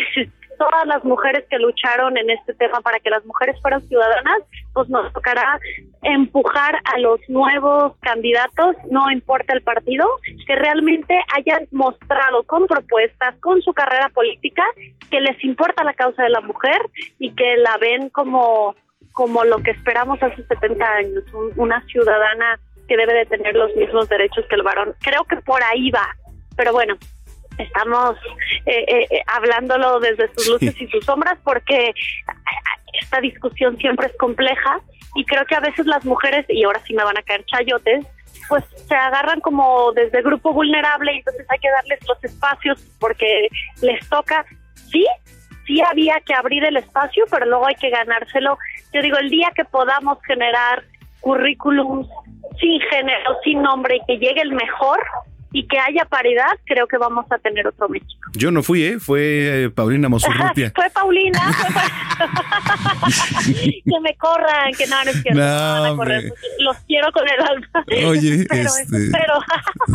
todas las mujeres que lucharon en este tema para que las mujeres fueran ciudadanas, pues nos tocará empujar a los nuevos candidatos, no importa el partido, que realmente hayan mostrado con propuestas, con su carrera política, que les importa la causa de la mujer y que la ven como, como lo que esperamos hace 70 años, una ciudadana que debe de tener los mismos derechos que el varón. Creo que por ahí va, pero bueno, estamos eh, eh, eh, hablándolo desde sus luces y sus sombras porque esta discusión siempre es compleja y creo que a veces las mujeres, y ahora sí me van a caer chayotes, pues se agarran como desde grupo vulnerable y entonces hay que darles los espacios porque les toca, sí, sí había que abrir el espacio, pero luego hay que ganárselo. Yo digo, el día que podamos generar currículums sin género, sin nombre y que llegue el mejor, y que haya paridad, creo que vamos a tener otro México. Yo no fui, ¿eh? Fue eh, Paulina Mosurrutia. fue Paulina. que me corran, que no, no es cierto. No, correr, los quiero con el alma. Oye, este,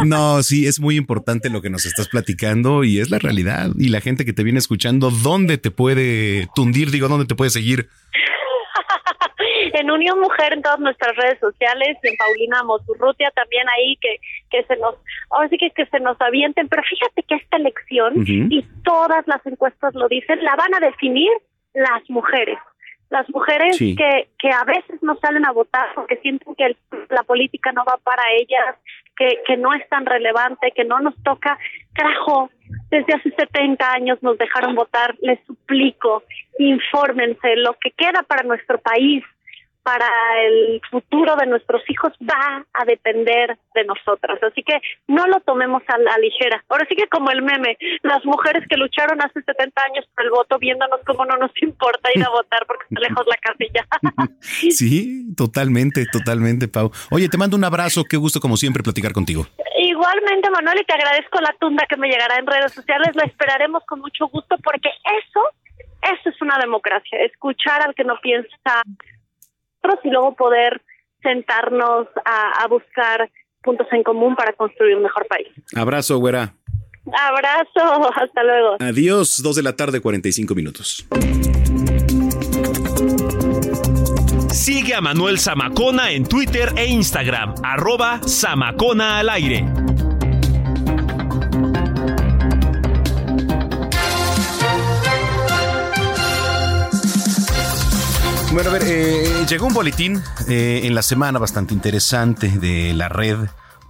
no, sí, es muy importante lo que nos estás platicando y es la realidad. Y la gente que te viene escuchando, ¿dónde te puede tundir? Digo, ¿dónde te puede seguir? En Unión Mujer en todas nuestras redes sociales, en Paulina Mosurrutia también ahí que, que se nos, ahora sí que, que se nos avienten, pero fíjate que esta elección, y todas las encuestas lo dicen, la van a definir las mujeres. Las mujeres que, que a veces no salen a votar porque sienten que la política no va para ellas, que, que no es tan relevante, que no nos toca. Carajo, desde hace 70 años nos dejaron votar. Les suplico, infórmense. Lo que queda para nuestro país para el futuro de nuestros hijos va a depender de nosotras. Así que no lo tomemos a la ligera. Ahora sí que como el meme, las mujeres que lucharon hace 70 años por el voto, viéndonos como no nos importa ir a votar porque está lejos la casilla. sí, totalmente, totalmente, Pau. Oye, te mando un abrazo, qué gusto como siempre platicar contigo. Igualmente, Manuel, y te agradezco la tunda que me llegará en redes sociales. La esperaremos con mucho gusto porque eso, eso es una democracia, escuchar al que no piensa y luego poder sentarnos a, buscar puntos en común para construir un mejor país. Abrazo, güera. Abrazo, hasta luego. Adiós, dos de la tarde, 45 minutos. Sigue a Manuel Zamacona en Twitter e Instagram, arroba Zamacona al aire. Bueno, a ver, eh, llegó un boletín eh, en la semana bastante interesante de la red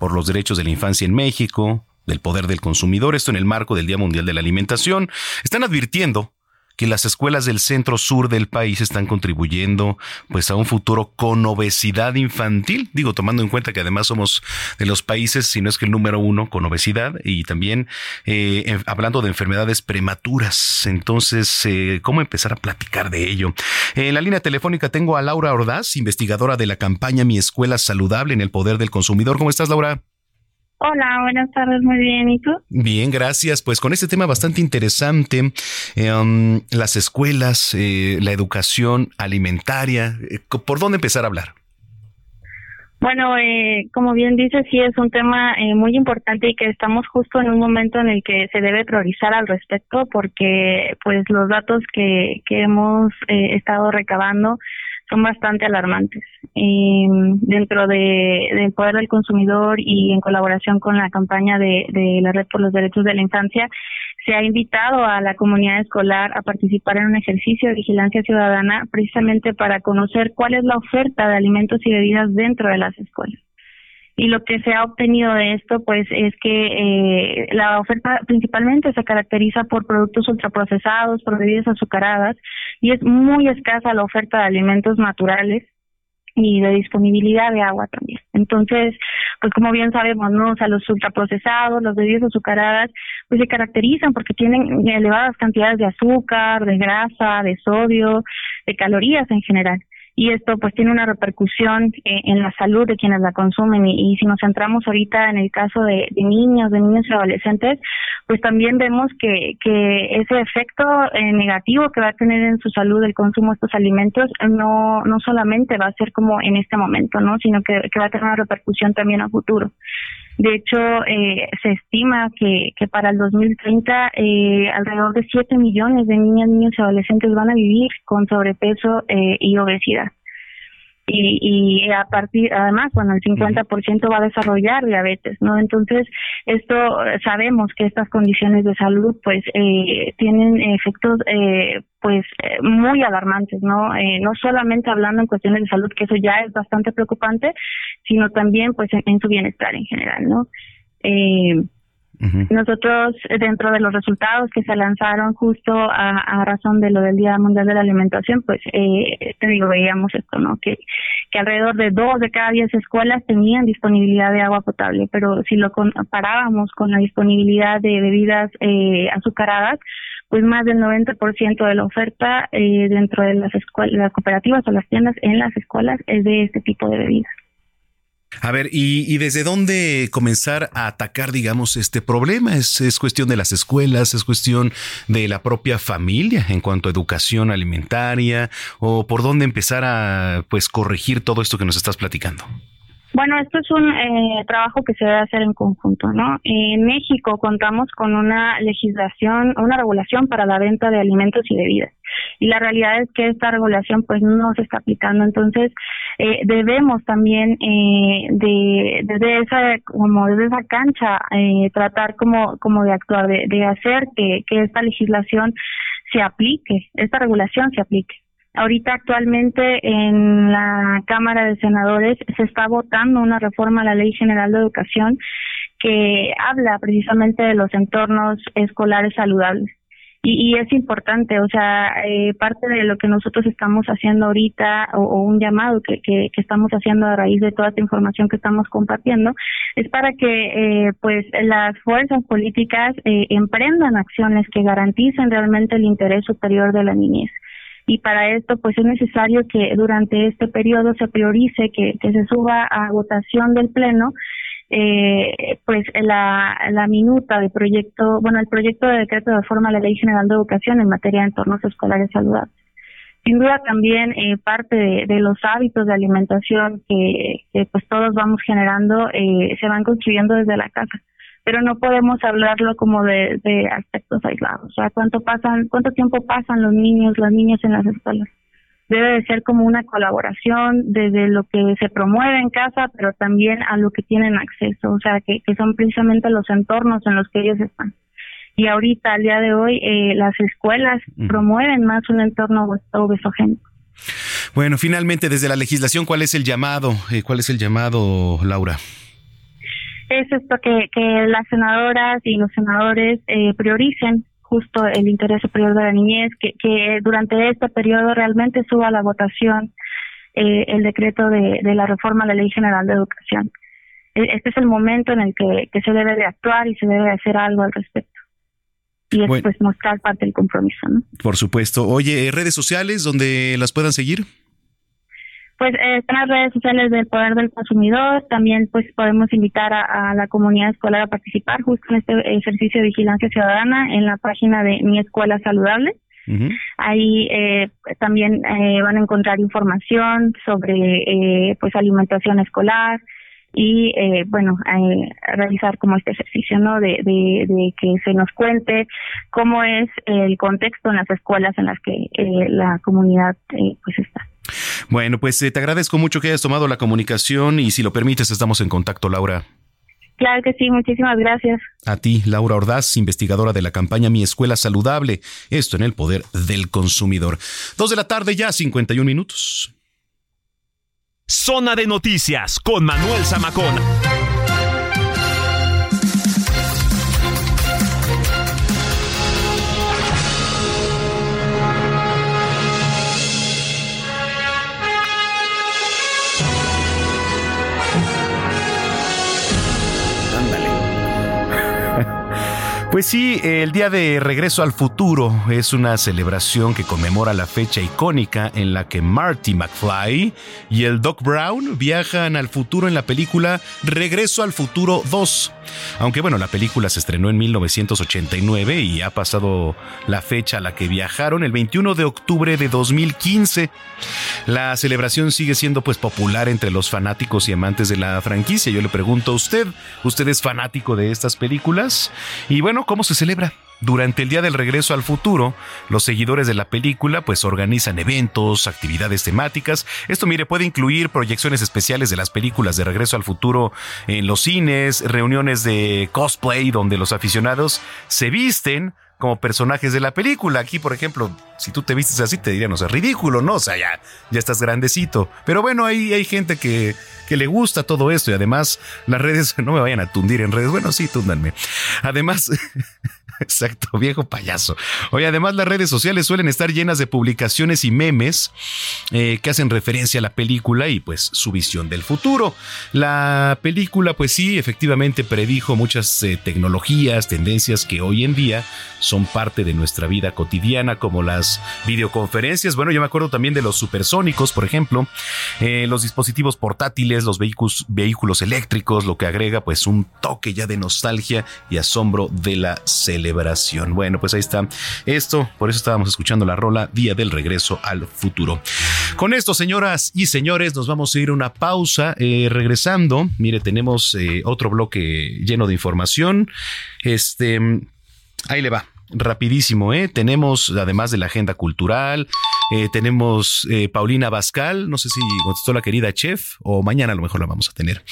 por los derechos de la infancia en México, del poder del consumidor, esto en el marco del Día Mundial de la Alimentación. Están advirtiendo que las escuelas del centro sur del país están contribuyendo pues a un futuro con obesidad infantil, digo tomando en cuenta que además somos de los países, si no es que el número uno con obesidad y también eh, hablando de enfermedades prematuras. Entonces, eh, ¿cómo empezar a platicar de ello? En la línea telefónica tengo a Laura Ordaz, investigadora de la campaña Mi Escuela Saludable en el Poder del Consumidor. ¿Cómo estás, Laura? Hola, buenas tardes, muy bien. ¿Y tú? Bien, gracias. Pues con este tema bastante interesante, em, las escuelas, eh, la educación alimentaria, eh, ¿por dónde empezar a hablar? Bueno, eh, como bien dices, sí es un tema muy importante y que estamos justo en un momento en el que se debe priorizar al respecto porque pues los datos que, que hemos estado recabando son bastante alarmantes. Eh, dentro de, del poder del consumidor y en colaboración con la campaña de, de la Red por los Derechos de la Infancia, se ha invitado a la comunidad escolar a participar en un ejercicio de vigilancia ciudadana precisamente para conocer cuál es la oferta de alimentos y bebidas dentro de las escuelas y lo que se ha obtenido de esto pues es que eh, la oferta principalmente se caracteriza por productos ultraprocesados, por bebidas azucaradas y es muy escasa la oferta de alimentos naturales y de disponibilidad de agua también. Entonces, pues como bien sabemos, ¿no? O sea, los ultraprocesados, las bebidas azucaradas, pues se caracterizan porque tienen elevadas cantidades de azúcar, de grasa, de sodio, de calorías en general y esto pues tiene una repercusión eh, en la salud de quienes la consumen y, si nos centramos ahorita en el caso de, niños, de niños y adolescentes, pues también vemos que, que ese efecto eh, negativo que va a tener en su salud el consumo de estos alimentos no, no solamente va a ser como en este momento, ¿no? sino que, que va a tener una repercusión también a futuro. De hecho, eh, se estima que, que para el 2030 eh, alrededor de 7 millones de niñas, niños y adolescentes van a vivir con sobrepeso eh, y obesidad y, y a partir, además, bueno, el 50% va a desarrollar diabetes, ¿no? Entonces, esto sabemos que estas condiciones de salud, pues, eh, tienen efectos, eh, pues, eh, muy alarmantes, ¿no? Eh, no solamente hablando en cuestiones de salud, que eso ya es bastante preocupante, sino también, pues, en, su bienestar en general, ¿no? Eh, Nosotros, eh, dentro de los resultados que se lanzaron justo a, razón de lo del Día Mundial de la Alimentación, pues, eh, te digo, veíamos esto, ¿no? Que, que alrededor de dos de cada diez escuelas tenían disponibilidad de agua potable, pero si lo comparábamos con la disponibilidad de bebidas eh, azucaradas, pues más del 90% de la oferta eh, dentro de las escuelas, las cooperativas o las tiendas en las escuelas es de este tipo de bebidas. A ver, ¿y, desde dónde comenzar a atacar, digamos, este problema? ¿Es, ¿Es, cuestión de las escuelas? ¿Es cuestión de la propia familia en cuanto a educación alimentaria? ¿O por dónde empezar a, pues, corregir todo esto que nos estás platicando? Bueno, esto es un eh, trabajo que se debe hacer en conjunto, ¿no? En México contamos con una legislación, una regulación para la venta de alimentos y bebidas. Y la realidad es que esta regulación pues no se está aplicando. Entonces, eh, debemos también eh, de desde esa como desde esa cancha eh, tratar como como de actuar, de, hacer que esta legislación se aplique, esta regulación se aplique. Ahorita actualmente en la Cámara de Senadores se está votando una reforma a la Ley General de Educación que habla precisamente de los entornos escolares saludables. Y, es importante, o sea, eh, parte de lo que nosotros estamos haciendo ahorita o, un llamado que, que, estamos haciendo a raíz de toda esta información que estamos compartiendo es para que eh, pues las fuerzas políticas eh, emprendan acciones que garanticen realmente el interés superior de la niñez y para esto pues es necesario que durante este periodo se priorice que, se suba a votación del pleno eh, pues la, minuta de proyecto, bueno, el proyecto de decreto de forma de la Ley General de Educación en materia de entornos escolares saludables. Sin duda también eh, parte de, los hábitos de alimentación que, que pues todos vamos generando eh, se van construyendo desde la casa pero no podemos hablarlo como de, de aspectos aislados. O sea, cuánto pasan, cuánto tiempo pasan los niños, las niñas en las escuelas. Debe de ser como una colaboración desde lo que se promueve en casa, pero también a lo que tienen acceso, o sea, que, que son precisamente los entornos en los que ellos están. Y ahorita, al día de hoy, eh, las escuelas promueven más un entorno obesogénico. Bueno, finalmente, desde la legislación, ¿cuál es el llamado? Eh, ¿Cuál es el llamado, Laura? Es esto que, que las senadoras y los senadores eh, prioricen justo el interés superior de la niñez, que, que durante este periodo realmente suba a la votación eh, el decreto de, de, la reforma a la Ley General de Educación. E, este es el momento en el que, que se debe de actuar y se debe de hacer algo al respecto. Y es pues mostrar parte del compromiso. ¿no? Por supuesto. Oye, redes sociales donde las puedan seguir pues eh, están las redes sociales del Poder del Consumidor, también pues podemos invitar a, la comunidad escolar a participar justo en este ejercicio de vigilancia ciudadana en la página de Mi Escuela Saludable. Ahí eh, también eh, van a encontrar información sobre eh, pues alimentación escolar y eh, bueno realizar como este ejercicio no de, de, de, que se nos cuente cómo es el contexto en las escuelas en las que la comunidad pues está. Bueno, pues eh, te agradezco mucho que hayas tomado la comunicación y si lo permites estamos en contacto, Laura. Claro que sí, muchísimas gracias. A ti, Laura Ordaz, investigadora de la campaña Mi Escuela Saludable, esto en el poder del consumidor. Dos de la tarde ya, 51 minutos. Zona de noticias con Manuel Zamacón. Pues sí, el Día de Regreso al Futuro es una celebración que conmemora la fecha icónica en la que Marty McFly y el Doc Brown viajan al futuro en la película Regreso al Futuro 2. Aunque bueno, la película se estrenó en 1989 y ha pasado la fecha a la que viajaron el 21 de octubre de 2015. La celebración sigue siendo pues popular entre los fanáticos y amantes de la franquicia. Yo le pregunto a usted, ¿usted es fanático de estas películas? Y bueno, ¿cómo se celebra? Durante el Día del Regreso al Futuro, los seguidores de la película pues organizan eventos, actividades temáticas. Esto, mire, puede incluir proyecciones especiales de las películas de Regreso al Futuro en los cines, reuniones de cosplay donde los aficionados se visten como personajes de la película. Aquí, por ejemplo, si tú te vistes así, te dirían, o sea, ridículo, ¿no? O sea, ya, ya estás grandecito. Pero bueno, ahí hay gente que, que le gusta todo esto y además las redes, no me vayan a tundir en redes. Bueno, sí, túndanme. Además, Exacto, viejo payaso. Oye, además las redes sociales suelen estar llenas de publicaciones y memes eh, que hacen referencia a la película y pues su visión del futuro. La película pues sí, efectivamente predijo muchas eh, tecnologías, tendencias que hoy en día son parte de nuestra vida cotidiana como las videoconferencias. Bueno, yo me acuerdo también de los supersónicos, por ejemplo, eh, los dispositivos portátiles, los vehículos, eléctricos, lo que agrega pues un toque ya de nostalgia y asombro de la celebración Bueno, pues ahí está esto, por eso estábamos escuchando la rola Día del Regreso al Futuro. Con esto, señoras y señores, nos vamos a ir a una pausa. Eh, regresando, mire, tenemos eh, otro bloque lleno de información. Este, ahí le va rapidísimo, ¿eh? Tenemos, además de la agenda cultural, eh, tenemos eh, Paulina Bascal, no sé si contestó la querida chef, o mañana a lo mejor la vamos a tener.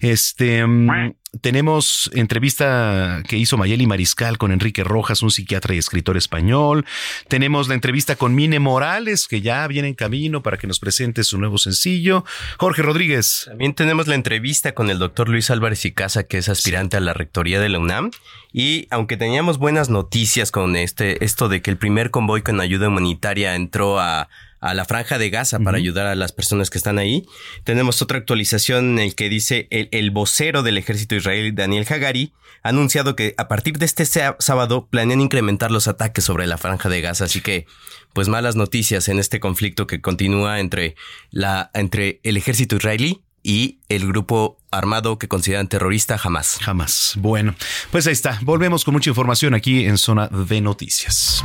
Este, mm, tenemos entrevista que hizo Mayeli Mariscal con Enrique Rojas, un psiquiatra y escritor español. Tenemos la entrevista con Mine Morales, que ya viene en camino para que nos presente su nuevo sencillo. Jorge Rodríguez. También tenemos la entrevista con el doctor Luis Álvarez y Casa, que es aspirante a la rectoría de la UNAM. Y aunque teníamos buenas noticias con este, esto de que el primer convoy con ayuda humanitaria entró a a la franja de Gaza para ayudar a las personas que están ahí. Tenemos otra actualización en el que dice el, vocero del ejército israelí, Daniel Hagari, ha anunciado que a partir de este sábado planean incrementar los ataques sobre la franja de Gaza. Así que, pues malas noticias en este conflicto que continúa entre, la, entre el ejército israelí y el grupo armado que consideran terrorista jamás. Jamás. Bueno, pues ahí está. Volvemos con mucha información aquí en Zona de Noticias.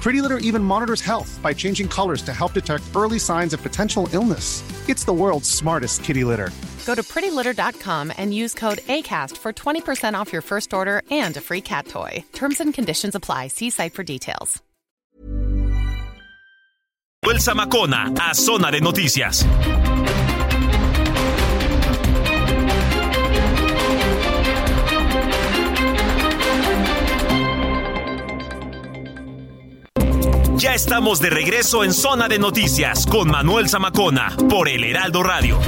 Pretty Litter even monitors health by changing colors to help detect early signs of potential illness. It's the world's smartest kitty litter. Go to prettylitter.com and use code ACAST for 20% off your first order and a free cat toy. Terms and conditions apply. See site for details. El Zamacona a Zona de Noticias. Ya estamos de regreso en Zona de Noticias con Manuel Zamacona por El Heraldo Radio.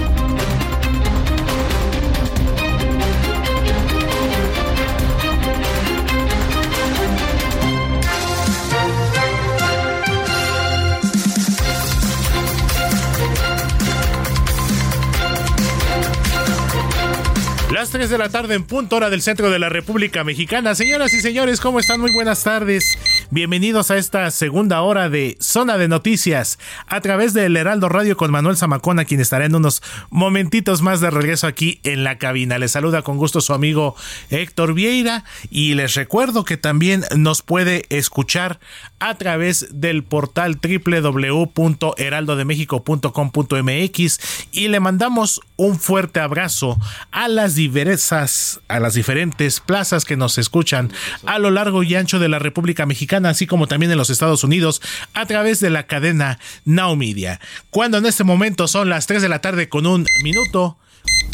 Las 3 de la tarde en punto hora del centro de la República Mexicana. Señoras y señores, ¿cómo están? Muy buenas tardes. Bienvenidos a esta segunda hora de Zona de Noticias a través del Heraldo Radio con Manuel Zamacona, quien estará en unos momentitos más de regreso aquí en la cabina. Les saluda con gusto su amigo Héctor Vieira y les recuerdo que también nos puede escuchar a través del portal www.heraldodemexico.com.mx y le mandamos un fuerte abrazo a las diversas, a las diferentes plazas que nos escuchan a lo largo y ancho de la República Mexicana, así como también en los Estados Unidos, a través de la cadena Now Media. Cuando en este momento son las 3 de la tarde con un minuto,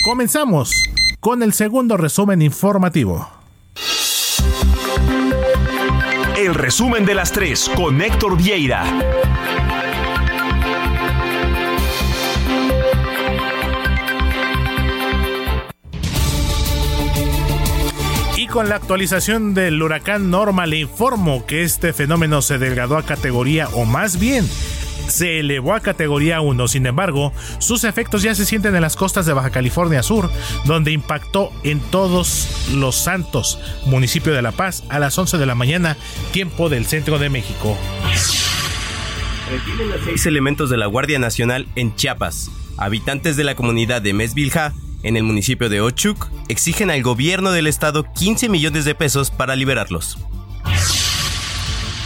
comenzamos con el segundo resumen informativo. El resumen de las 3 con Héctor Vieira. Con la actualización del huracán Norma le informo que este fenómeno se degradó a categoría o más bien se elevó a categoría 1. Sin embargo, sus efectos ya se sienten en las costas de Baja California Sur, donde impactó en todos los santos, municipio de La Paz, a las 11 de la mañana, tiempo del centro de México. Retienen a seis elementos de la Guardia Nacional en Chiapas. Habitantes de la comunidad de Mesvilja, en el municipio de Ochuc, exigen al gobierno del estado 15 millones de pesos para liberarlos.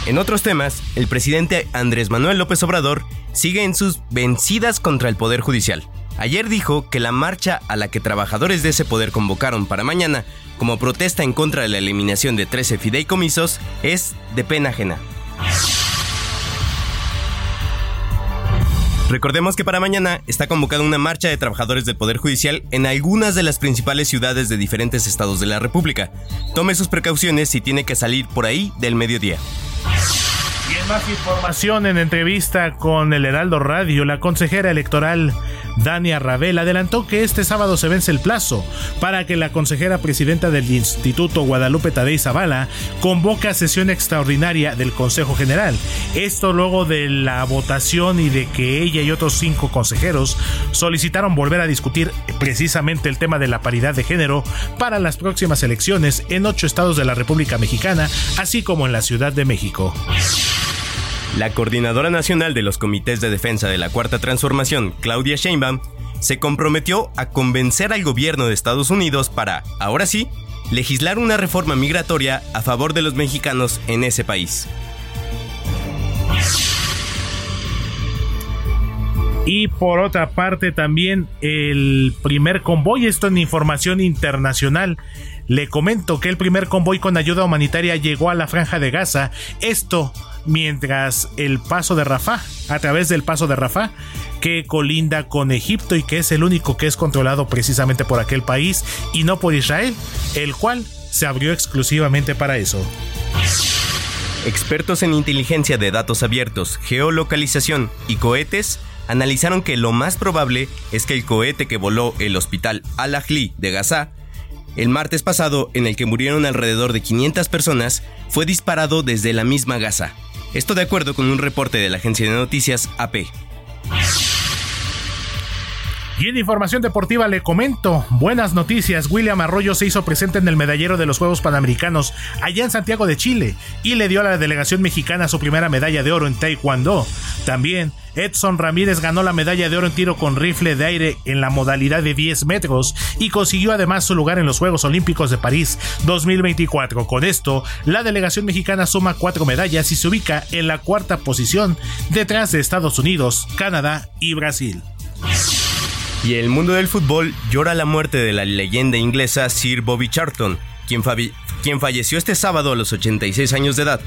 En otros temas, el presidente Andrés Manuel López Obrador sigue en sus vencidas contra el Poder Judicial. Ayer dijo que la marcha a la que trabajadores de ese poder convocaron para mañana como protesta en contra de la eliminación de 13 fideicomisos es de pena ajena. Recordemos que para mañana está convocada una marcha de trabajadores del Poder Judicial en algunas de las principales ciudades de diferentes estados de la República. Tome sus precauciones si tiene que salir por ahí del mediodía. Más información en entrevista con el Heraldo Radio, la consejera electoral Dania Ravel adelantó que este sábado se vence el plazo para que la consejera presidenta del Instituto Guadalupe Tadei Zavala convoque sesión extraordinaria del Consejo General. Esto luego de la votación y de que ella y otros cinco consejeros solicitaron volver a discutir precisamente el tema de la paridad de género para las próximas elecciones en ocho estados de la República Mexicana, así como en la Ciudad de México. La coordinadora nacional de los comités de defensa de la Cuarta Transformación, Claudia Sheinbaum, se comprometió a convencer al gobierno de Estados Unidos para, ahora sí, legislar una reforma migratoria a favor de los mexicanos en ese país. Y por otra parte también el primer convoy, esto en información internacional, le comento que el primer convoy con ayuda humanitaria llegó a la franja de Gaza, esto mientras el paso de Rafah, a través del paso de Rafah, que colinda con Egipto y que es el único que es controlado precisamente por aquel país y no por Israel, el cual se abrió exclusivamente para eso. Expertos en inteligencia de datos abiertos, geolocalización y cohetes analizaron que lo más probable es que el cohete que voló el hospital Al-Ahli de Gaza el martes pasado, en el que murieron alrededor de 500 personas, fue disparado desde la misma Gaza. Esto de acuerdo con un reporte de la agencia de noticias AP. Y en información deportiva le comento, buenas noticias, William Arroyo se hizo presente en el medallero de los Juegos Panamericanos allá en Santiago de Chile y le dio a la delegación mexicana su primera medalla de oro en Taekwondo. También Edson Ramírez ganó la medalla de oro en tiro con rifle de aire en la modalidad de 10 metros y consiguió además su lugar en los Juegos Olímpicos de París 2024. Con esto, la delegación mexicana suma cuatro medallas y se ubica en la cuarta posición detrás de Estados Unidos, Canadá y Brasil. Y el mundo del fútbol llora la muerte de la leyenda inglesa Sir Bobby Charlton, quien, falleció este sábado a los 86 años de edad.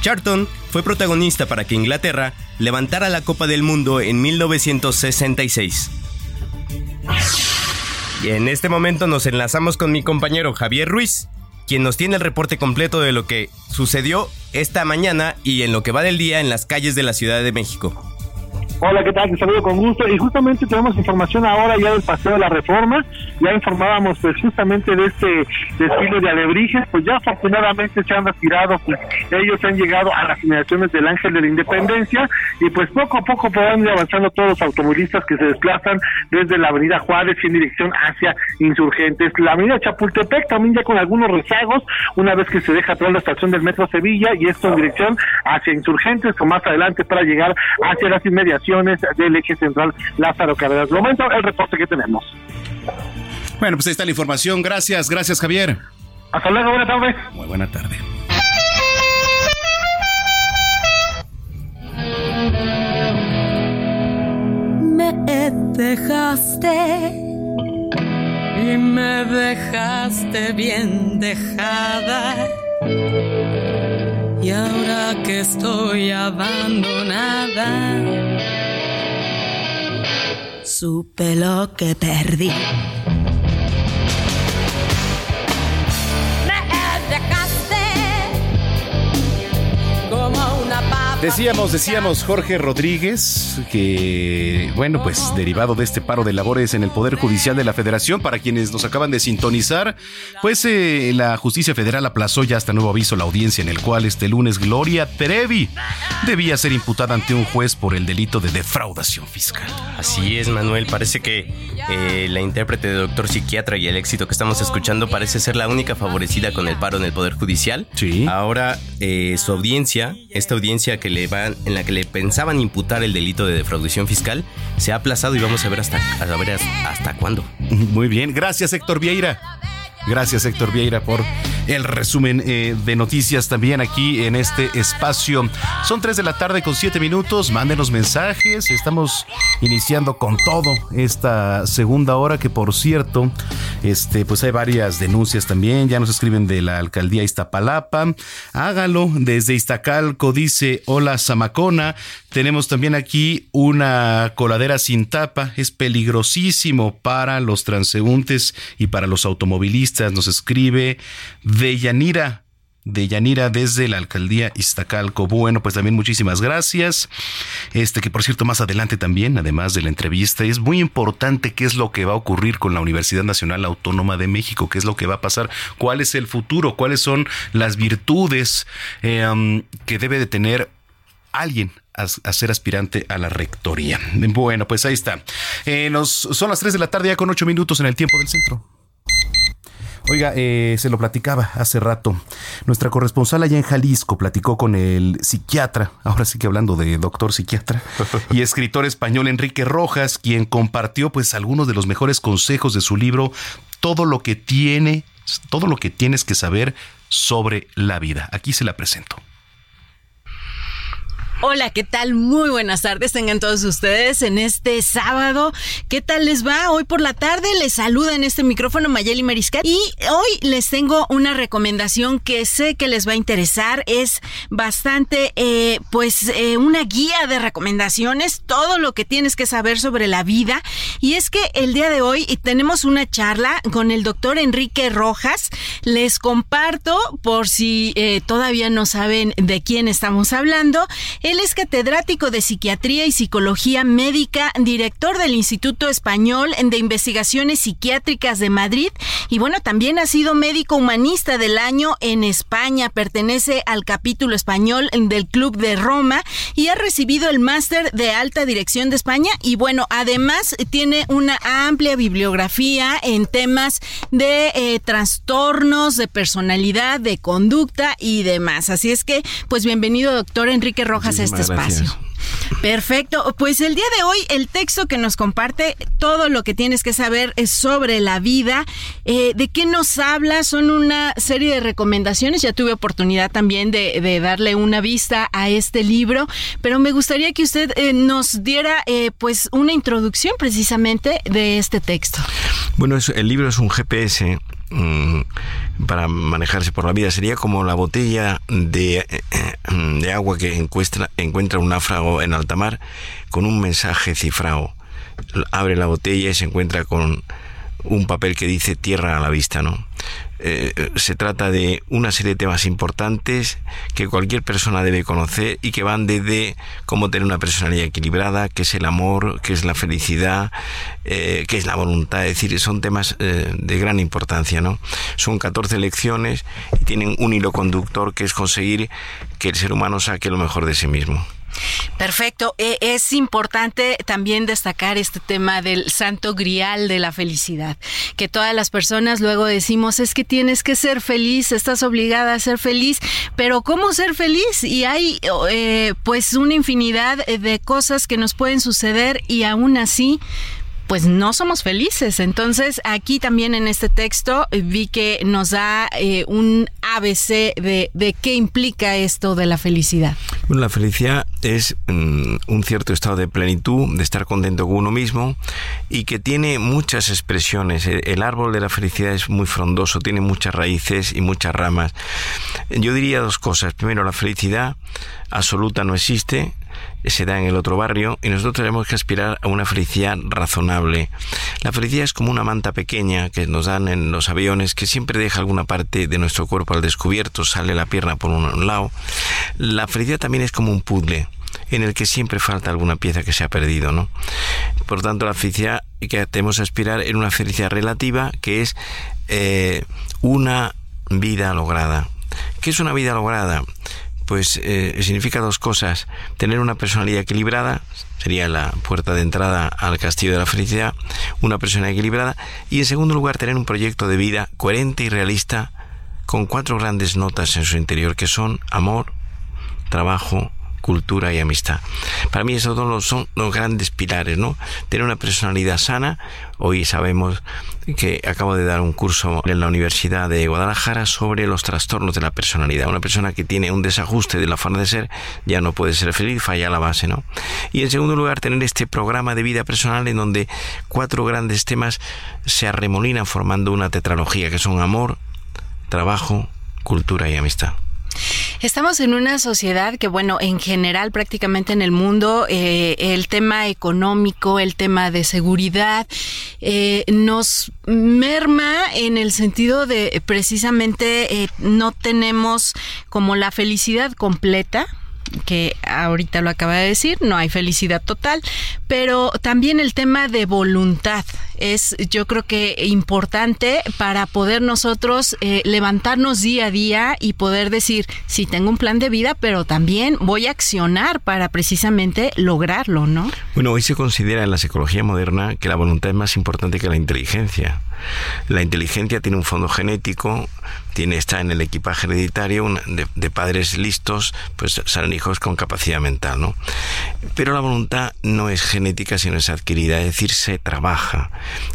Charlton fue protagonista para que Inglaterra levantara la Copa del Mundo en 1966. Y en este momento nos enlazamos con mi compañero Javier Ruiz, quien nos tiene el reporte completo de lo que sucedió esta mañana y en lo que va del día en las calles de la Ciudad de México. Hola, ¿qué tal? Te saludo con gusto. Y justamente tenemos información ahora ya del Paseo de la Reforma. Ya informábamos pues justamente de este desfile de alebrijes. Pues ya afortunadamente se han retirado, pues ellos han llegado a las inmediaciones del Ángel de la Independencia y pues poco a poco podrán ir avanzando todos los automovilistas que se desplazan desde la Avenida Juárez en dirección hacia Insurgentes. La Avenida Chapultepec también ya con algunos rezagos una vez que se deja atrás la estación del Metro Sevilla y esto en dirección hacia Insurgentes o más adelante para llegar hacia las inmediaciones del eje central Lázaro Cárdenas. Momento, el reporte que tenemos. Bueno, pues ahí está la información. Gracias, gracias Javier. Hasta luego, buena tarde. Muy buena tarde. Me dejaste y me dejaste bien dejada. Y ahora que estoy abandonada, supe lo que perdí. Decíamos, decíamos Jorge Rodríguez que, bueno, pues derivado de este paro de labores en el Poder Judicial de la Federación, para quienes nos acaban de sintonizar, pues eh, la Justicia Federal aplazó ya hasta nuevo aviso la audiencia en el cual este lunes Gloria Trevi debía ser imputada ante un juez por el delito de defraudación fiscal. Así es, Manuel. Parece que eh, la intérprete de doctor psiquiatra y el éxito que estamos escuchando parece ser la única favorecida con el paro en el Poder Judicial. Sí. Ahora, eh, su audiencia, esta audiencia que le van, en la que le pensaban imputar el delito de defraudación fiscal, se ha aplazado y vamos a ver hasta, a ver hasta, cuándo. Muy bien, gracias Héctor Vieira. Gracias Héctor Vieira por el resumen eh, de noticias también aquí en este espacio. Son 3 de la tarde con 7 minutos. Mándenos mensajes. Estamos iniciando con todo esta segunda hora que por cierto, este pues hay varias denuncias también. Ya nos escriben de la alcaldía Iztapalapa. Hágalo desde Iztacalco dice, "Hola Zamacona, tenemos también aquí una coladera sin tapa, es peligrosísimo para los transeúntes y para los automovilistas." Nos escribe de Yanira de Yanira desde la alcaldía Iztacalco. Bueno, pues también muchísimas gracias. Este que por cierto más adelante también, además de la entrevista, es muy importante qué es lo que va a ocurrir con la Universidad Nacional Autónoma de México, qué es lo que va a pasar, cuál es el futuro, cuáles son las virtudes eh, que debe de tener alguien a, ser aspirante a la rectoría. Bueno, pues ahí está. Eh, nos, son las 3 de la tarde ya con 8 minutos en el tiempo del centro. Oiga, eh, se lo platicaba hace rato. Nuestra corresponsal allá en Jalisco platicó con el psiquiatra, ahora sí que hablando de doctor psiquiatra, y escritor español Enrique Rojas, quien compartió pues algunos de los mejores consejos de su libro Todo lo que tiene, todo lo que tienes que saber sobre la vida. Aquí se la presento. Hola, ¿qué tal? Muy buenas tardes tengan todos ustedes en este sábado. ¿Qué tal les va? Hoy por la tarde les saluda en este micrófono Mayeli Mariscal y hoy les tengo una recomendación que sé que les va a interesar. Es bastante, eh, pues, eh, una guía de recomendaciones, todo lo que tienes que saber sobre la vida. Y es que el día de hoy tenemos una charla con el doctor Enrique Rojas. Les comparto, por si eh, todavía no saben de quién estamos hablando, él es catedrático de Psiquiatría y Psicología Médica, director del Instituto Español de Investigaciones Psiquiátricas de Madrid y bueno, también ha sido médico humanista del año en España, pertenece al capítulo español del Club de Roma y ha recibido el máster de alta dirección de España y bueno, además tiene una amplia bibliografía en temas de eh, trastornos de personalidad, de conducta y demás. Así es que, pues bienvenido, doctor Enrique Rojas este espacio. Perfecto, pues el día de hoy el texto que nos comparte todo lo que tienes que saber es sobre la vida, eh, de qué nos habla, son una serie de recomendaciones, ya tuve oportunidad también de, darle una vista a este libro, pero me gustaría que usted eh, nos diera eh, pues una introducción precisamente de este texto. Bueno, el libro es un GPS para manejarse por la vida. Sería como la botella de, de agua que encuentra, encuentra un náufrago en alta mar con un mensaje cifrado. Abre la botella y se encuentra con un papel que dice tierra a la vista, ¿no? Eh, se trata de una serie de temas importantes que cualquier persona debe conocer y que van desde cómo tener una personalidad equilibrada, qué es el amor, qué es la felicidad, eh, qué es la voluntad, es decir, son temas eh, de gran importancia, ¿no? Son 14 lecciones y tienen un hilo conductor que es conseguir que el ser humano saque lo mejor de sí mismo. Perfecto. E, es importante también destacar este tema del santo grial de la felicidad, que todas las personas luego decimos es que tienes que ser feliz, estás obligada a ser feliz, pero ¿cómo ser feliz? Y hay eh, pues una infinidad de cosas que nos pueden suceder y aún así pues no somos felices. Entonces, aquí también en este texto eh, vi que nos da eh, un ABC de, qué implica esto de la felicidad. La felicidad es mm, un cierto estado de plenitud, de estar contento con uno mismo y que tiene muchas expresiones. El, árbol de la felicidad es muy frondoso, tiene muchas raíces y muchas ramas. Yo diría dos cosas. Primero, la felicidad absoluta no existe, se da en el otro barrio y nosotros tenemos que aspirar a una felicidad razonable. La felicidad es como una manta pequeña que nos dan en los aviones que siempre deja alguna parte de nuestro cuerpo al descubierto, sale la pierna por un lado. La felicidad también es como un puzzle en el que siempre falta alguna pieza que se ha perdido, ¿no? Por tanto, la felicidad que tenemos que aspirar en una felicidad relativa que es eh, una vida lograda. ¿Qué es una vida lograda? Pues eh, significa dos cosas. Tener una personalidad equilibrada, sería la puerta de entrada al castillo de la felicidad, una persona equilibrada, y en segundo lugar tener un proyecto de vida coherente y realista con cuatro grandes notas en su interior, que son amor, trabajo, cultura y amistad. Para mí esos dos son los grandes pilares, ¿no? Tener una personalidad sana. Hoy sabemos que acabo de dar un curso en la Universidad de Guadalajara sobre los trastornos de la personalidad. Una persona que tiene un desajuste de la forma de ser ya no puede ser feliz, falla la base, ¿no? Y en segundo lugar, tener este programa de vida personal en donde cuatro grandes temas se arremolinan formando una tetralogía que son amor, trabajo, cultura y amistad. Estamos en una sociedad que, bueno, en general, prácticamente en el mundo, eh, el tema económico, el tema de seguridad, eh, nos merma en el sentido de precisamente eh, no tenemos como la felicidad completa que ahorita lo acaba de decir, no hay felicidad total, pero también el tema de voluntad es yo creo que importante para poder nosotros eh, levantarnos día a día y poder decir, sí, tengo un plan de vida, pero también voy a accionar para precisamente lograrlo, ¿no? Bueno, hoy se considera en la psicología moderna que la voluntad es más importante que la inteligencia. La inteligencia tiene un fondo genético, tiene, está en el equipaje hereditario de, padres listos, pues salen hijos con capacidad mental, ¿no? Pero la voluntad no es genética, sino es adquirida, es decir, se trabaja.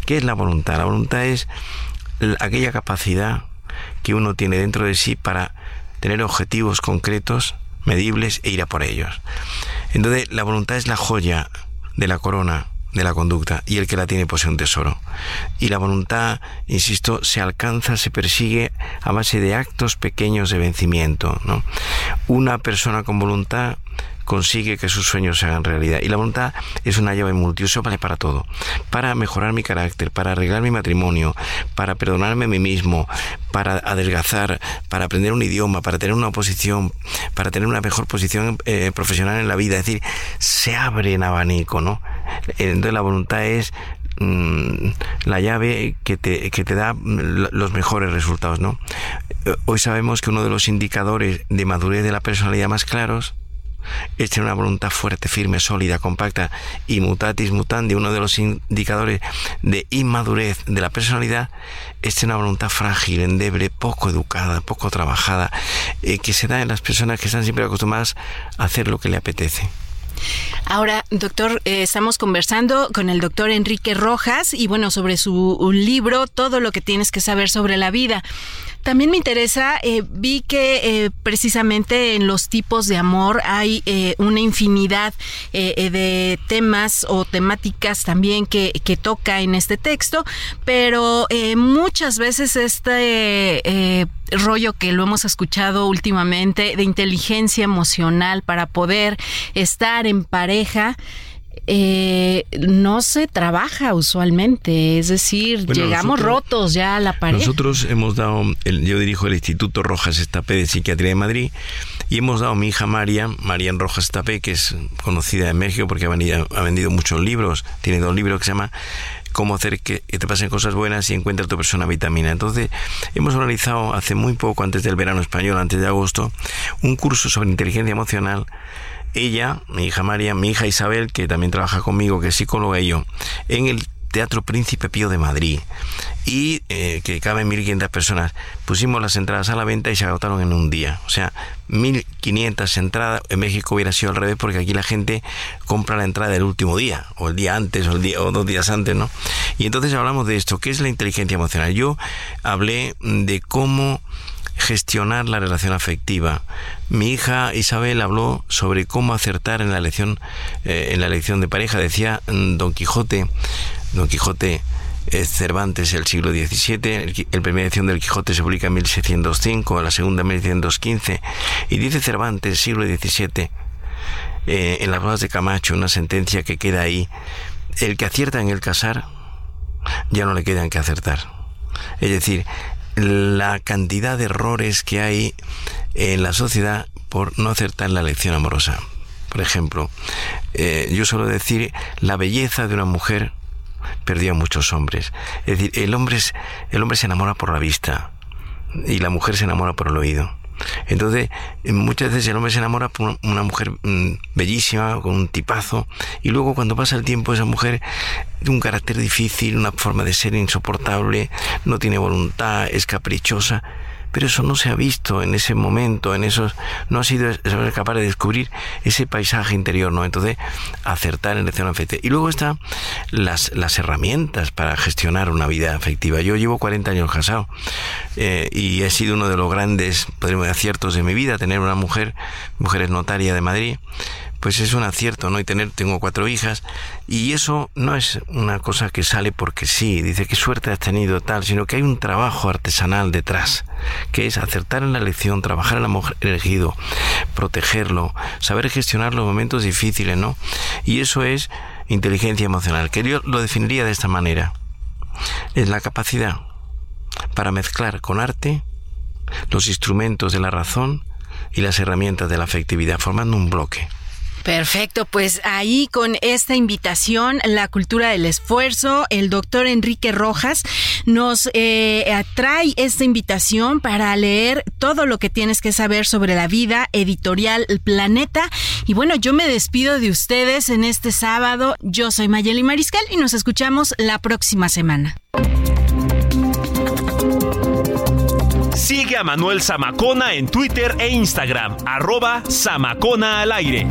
¿Qué es la voluntad? La voluntad es aquella capacidad que uno tiene dentro de sí para tener objetivos concretos, medibles e ir a por ellos. Entonces, la voluntad es la joya de la corona de la conducta y el que la tiene posee un tesoro. Y la voluntad, insisto, se alcanza, se persigue a base de actos pequeños de vencimiento. ¿no? Una persona con voluntad consigue que sus sueños se hagan realidad. Y la voluntad es una llave multiuso, vale para todo. Para mejorar mi carácter, para arreglar mi matrimonio, para perdonarme a mí mismo, para adelgazar, para aprender un idioma, para tener una posición, para tener una mejor posición eh, profesional en la vida. Es decir, se abre en abanico, ¿no? Entonces la voluntad es mm, la llave que te, que te da los mejores resultados, ¿no? Hoy sabemos que uno de los indicadores de madurez de la personalidad más claros es tener una voluntad fuerte, firme, sólida, compacta y mutatis mutandi, uno de los indicadores de inmadurez de la personalidad, es tener una voluntad frágil, endeble, poco educada, poco trabajada, eh, que se da en las personas que están siempre acostumbradas a hacer lo que le apetece. Ahora, doctor, eh, estamos conversando con el doctor Enrique Rojas y bueno, sobre su libro, todo lo que tienes que saber sobre la vida. También me interesa, eh, vi que eh, precisamente en los tipos de amor hay eh, una infinidad de temas o temáticas también que, que, toca en este texto, pero muchas veces este rollo que lo hemos escuchado últimamente de inteligencia emocional para poder estar en pareja, eh, no se trabaja usualmente, es decir, llegamos rotos ya a la pared. Nosotros hemos dado, yo dirijo el Instituto Rojas Estapé de Psiquiatría de Madrid y hemos dado a mi hija María, María Rojas Estapé, que es conocida en México porque ha vendido, ha vendido muchos libros, tiene dos libros que se llama cómo hacer que te pasen cosas buenas y encuentra tu persona vitamina. Entonces, hemos organizado hace muy poco, antes del verano español, antes de agosto, un curso sobre inteligencia emocional ella, mi hija María, mi hija Isabel, que también trabaja conmigo, que es psicóloga y yo, en el Teatro Príncipe Pío de Madrid y eh, que caben 1.500 personas. Pusimos las entradas a la venta y se agotaron en un día. O sea, 1.500 entradas. En México hubiera sido al revés porque aquí la gente compra la entrada el último día, o el día antes, o, el día, o dos días antes, ¿no? Y entonces hablamos de esto, ¿qué es la inteligencia emocional? Yo hablé de cómo gestionar la relación afectiva. Mi hija Isabel habló sobre cómo acertar en la elección, eh, en la elección de pareja. Decía mm, Don Quijote, Don Quijote es Cervantes el siglo XVII, el, primera edición del Quijote se publica en 1605, la segunda en 1615, y dice Cervantes, siglo XVII, eh, en las bodas de Camacho, una sentencia que queda ahí, el que acierta en el casar, ya no le queda en que acertar. Es decir, la cantidad de errores que hay en la sociedad por no acertar la lección amorosa. Por ejemplo, eh, yo suelo decir, la belleza de una mujer perdió a muchos hombres. Es decir, el hombre, el hombre se enamora por la vista y la mujer se enamora por el oído. Entonces, muchas veces el hombre se enamora por una mujer mm, bellísima, con un tipazo, y luego cuando pasa el tiempo esa mujer de un carácter difícil, una forma de ser insoportable, no tiene voluntad, es caprichosa, pero eso no se ha visto en ese momento, en esos, no ha sido capaz de descubrir ese paisaje interior, ¿no? Entonces, acertar en elección afectiva. Y luego están las, las herramientas para gestionar una vida afectiva. Yo llevo 40 años casado eh, y he sido uno de los grandes, podríamos aciertos de mi vida, tener una mujer, mujer es notaria de Madrid, pues es un acierto, ¿no? Y tener, tengo cuatro hijas, y eso no es una cosa que sale porque sí, dice qué suerte has tenido tal, sino que hay un trabajo artesanal detrás, que es acertar en la elección, trabajar en la mujer elegido, protegerlo, saber gestionar los momentos difíciles, ¿no? Y eso es inteligencia emocional, que yo lo definiría de esta manera. Es la capacidad para mezclar con arte los instrumentos de la razón y las herramientas de la afectividad, formando un bloque. Perfecto, pues ahí con esta invitación, la cultura del esfuerzo, el doctor Enrique Rojas nos eh, atrae esta invitación para leer todo lo que tienes que saber sobre la vida editorial Planeta. Y bueno, yo me despido de ustedes en este sábado. Yo soy Mayeli Mariscal y nos escuchamos la próxima semana. Sigue a Manuel Zamacona en Twitter e Instagram, arroba Zamacona al aire.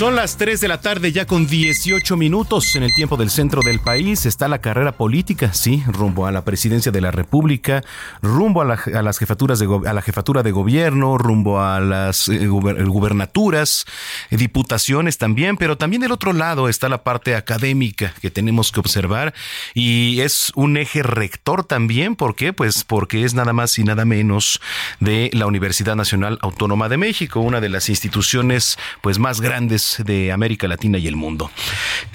Son las 3 de la tarde ya con 18 minutos en el tiempo del centro del país. Está la carrera política, sí, rumbo a la presidencia de la República, rumbo a, las jefaturas de a la jefatura de gobierno, rumbo a las eh, gubernaturas, eh, diputaciones también, pero también del otro lado está la parte académica que tenemos que observar y es un eje rector también, ¿por qué? Pues porque es nada más y nada menos de la Universidad Nacional Autónoma de México, una de las instituciones pues más grandes de América Latina y el mundo.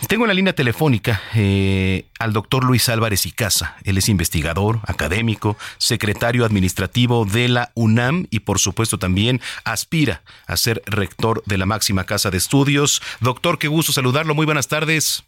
Tengo en la línea telefónica eh, al doctor Luis Álvarez y Casa. Él es investigador, académico, secretario administrativo de la UNAM y por supuesto también aspira a ser rector de la máxima casa de estudios. Doctor, qué gusto saludarlo. Muy buenas tardes.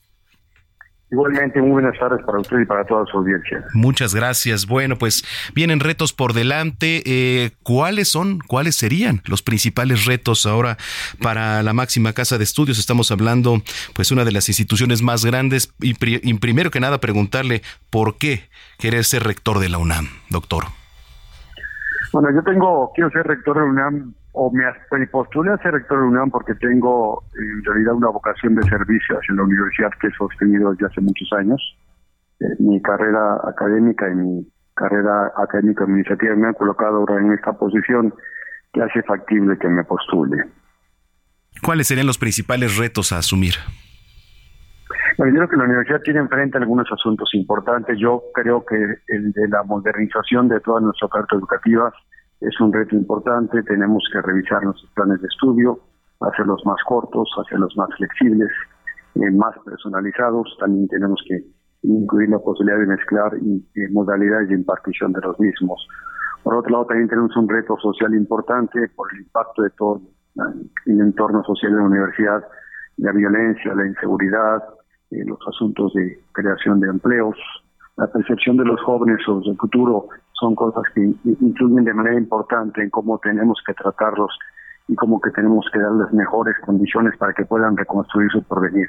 Igualmente, muy buenas tardes para usted y para toda su audiencia. Muchas gracias. Bueno, pues vienen retos por delante. Eh, ¿Cuáles son, cuáles serían los principales retos ahora para la máxima casa de estudios? Estamos hablando, pues, una de las instituciones más grandes. Y, y primero que nada, preguntarle por qué quiere ser rector de la UNAM, doctor. Bueno, yo tengo, quiero ser rector de la UNAM o me, postulé a ser rector de la UNAM porque tengo en realidad una vocación de servicio hacia la universidad que he sostenido desde hace muchos años. Eh, mi carrera académica y mi carrera académica administrativa me han colocado ahora en esta posición que hace factible que me postule. ¿Cuáles serían los principales retos a asumir? Bueno, yo creo que la universidad tiene enfrente algunos asuntos importantes. Yo creo que el de la modernización de toda nuestra oferta educativa es un reto importante, tenemos que revisar nuestros planes de estudio, hacerlos más cortos, hacerlos más flexibles, eh, más personalizados, también tenemos que incluir la posibilidad de mezclar eh, modalidades de impartición de los mismos. Por otro lado, también tenemos un reto social importante por el impacto de todo el entorno social de la universidad, la violencia, la inseguridad, eh, los asuntos de creación de empleos, la percepción de los jóvenes sobre el futuro son cosas que influyen de manera importante en cómo tenemos que tratarlos y cómo que tenemos que darles mejores condiciones para que puedan reconstruir su porvenir.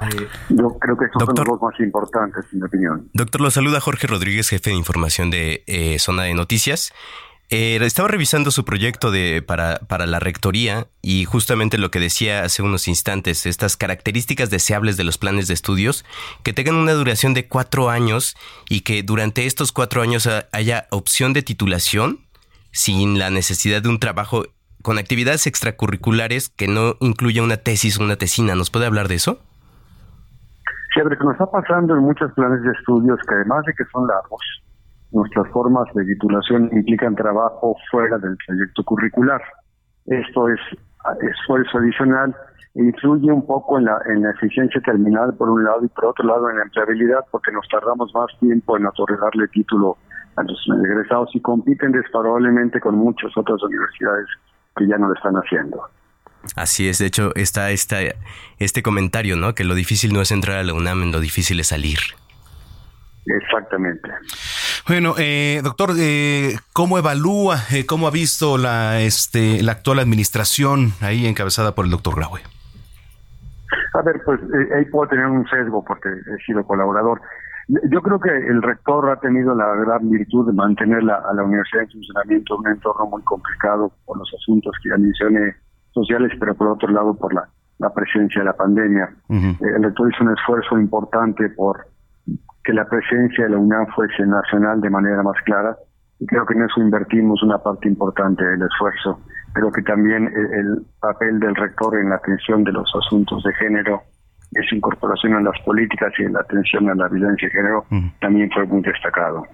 Eh, Yo creo que estos son los más importantes, en mi opinión. Doctor, lo saluda Jorge Rodríguez, jefe de información de eh, Zona de Noticias. Eh, estaba revisando su proyecto de, para, para la rectoría y justamente lo que decía hace unos instantes, estas características deseables de los planes de estudios, que tengan una duración de cuatro años y que durante estos cuatro años haya opción de titulación sin la necesidad de un trabajo con actividades extracurriculares que no incluya una tesis o una tesina. ¿Nos puede hablar de eso? Sí, a que nos está pasando en muchos planes de estudios que además de que son largos, nuestras formas de titulación implican trabajo fuera del proyecto curricular. Esto es esfuerzo adicional e influye un poco en la, en la eficiencia terminal por un lado y por otro lado en la empleabilidad porque nos tardamos más tiempo en otorgarle título a los egresados y compiten desfavorablemente con muchas otras universidades que ya no lo están haciendo. Así es, de hecho está este comentario, ¿no? Que lo difícil no es entrar a la UNAM, lo difícil es salir. Exactamente. Bueno, eh, doctor, eh, ¿cómo evalúa, eh, cómo ha visto la, este, la actual administración ahí encabezada por el doctor Graue? A ver, pues eh, ahí puedo tener un sesgo porque he sido colaborador. Yo creo que el rector ha tenido la gran virtud de mantener la, a la universidad en funcionamiento en un entorno muy complicado por los asuntos que ya mencioné sociales, pero por otro lado por la, la presencia de la pandemia. Eh, el rector hizo un esfuerzo importante por que la presencia de la UNAM fuese nacional de manera más clara y creo que en eso invertimos una parte importante del esfuerzo. Creo que también el, el papel del rector en la atención de los asuntos de género de su incorporación a las políticas y en la atención a la violencia de género también fue muy destacado.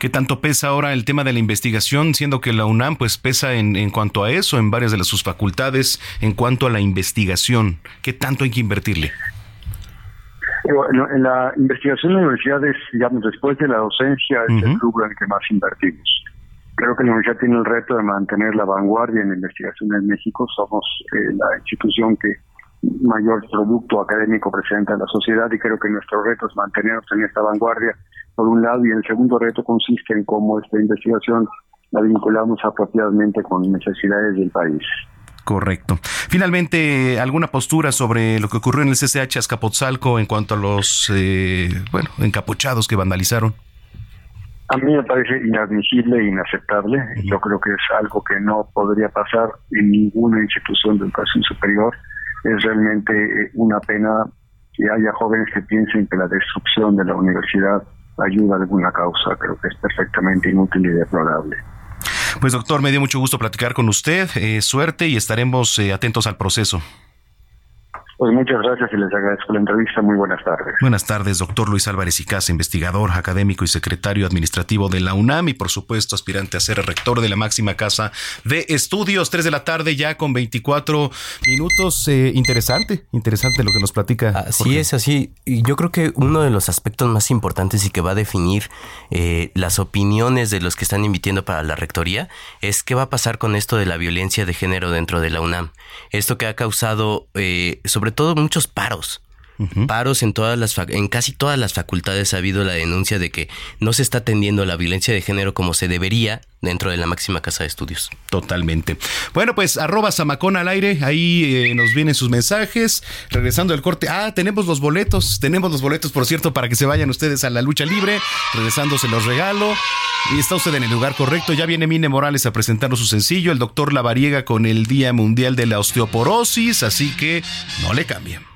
¿Qué tanto pesa ahora el tema de la investigación, siendo que la UNAM pues pesa en, en cuanto a eso, en varias de las, sus facultades, en cuanto a la investigación? ¿Qué tanto hay que invertirle? En la investigación en la universidad es, digamos, después de la docencia, es el rubro en el que más invertimos. Creo que la universidad tiene el reto de mantener la vanguardia en la investigación en México. Somos eh, la institución que mayor producto académico presenta en la sociedad y creo que nuestro reto es mantenernos en esta vanguardia, por un lado, y el segundo reto consiste en cómo esta investigación la vinculamos apropiadamente con necesidades del país. Correcto. Finalmente, ¿alguna postura sobre lo que ocurrió en el CCH Azcapotzalco en cuanto a los, eh, bueno, encapuchados que vandalizaron? A mí me parece inadmisible e inaceptable. Yo creo que es algo que no podría pasar en ninguna institución de educación superior. Es realmente eh, una pena que haya jóvenes que piensen que la destrucción de la universidad ayuda a alguna causa. Creo que es perfectamente inútil y deplorable. Pues doctor, me dio mucho gusto platicar con usted. Eh, suerte y estaremos eh, atentos al proceso. Pues muchas gracias y les agradezco la entrevista. Muy buenas tardes. Buenas tardes, doctor Luis Álvarez y Casa, investigador, académico y secretario administrativo de la UNAM y por supuesto aspirante a ser rector de la máxima casa de estudios. Tres de la tarde ya con 24 minutos. Eh, interesante, interesante lo que nos platica. Así Jorge. es, así. Y yo creo que uno de los aspectos más importantes y que va a definir eh, las opiniones de los que están invitiendo para la rectoría es qué va a pasar con esto de la violencia de género dentro de la UNAM. Esto que ha causado, eh, sobre todo, muchos paros. Paros en todas las en casi todas las facultades ha habido la denuncia de que no se está atendiendo la violencia de género como se debería dentro de la máxima casa de estudios. Totalmente. Bueno, pues arroba Samacón al aire, ahí eh, nos vienen sus mensajes. Regresando del corte, ah, tenemos los boletos, tenemos los boletos, por cierto, para que se vayan ustedes a la lucha libre. Regresando se los regalo. Y está usted en el lugar correcto. Ya viene Mine Morales a presentarnos su sencillo, el doctor Lavariega con el Día Mundial de la Osteoporosis, así que no le cambien.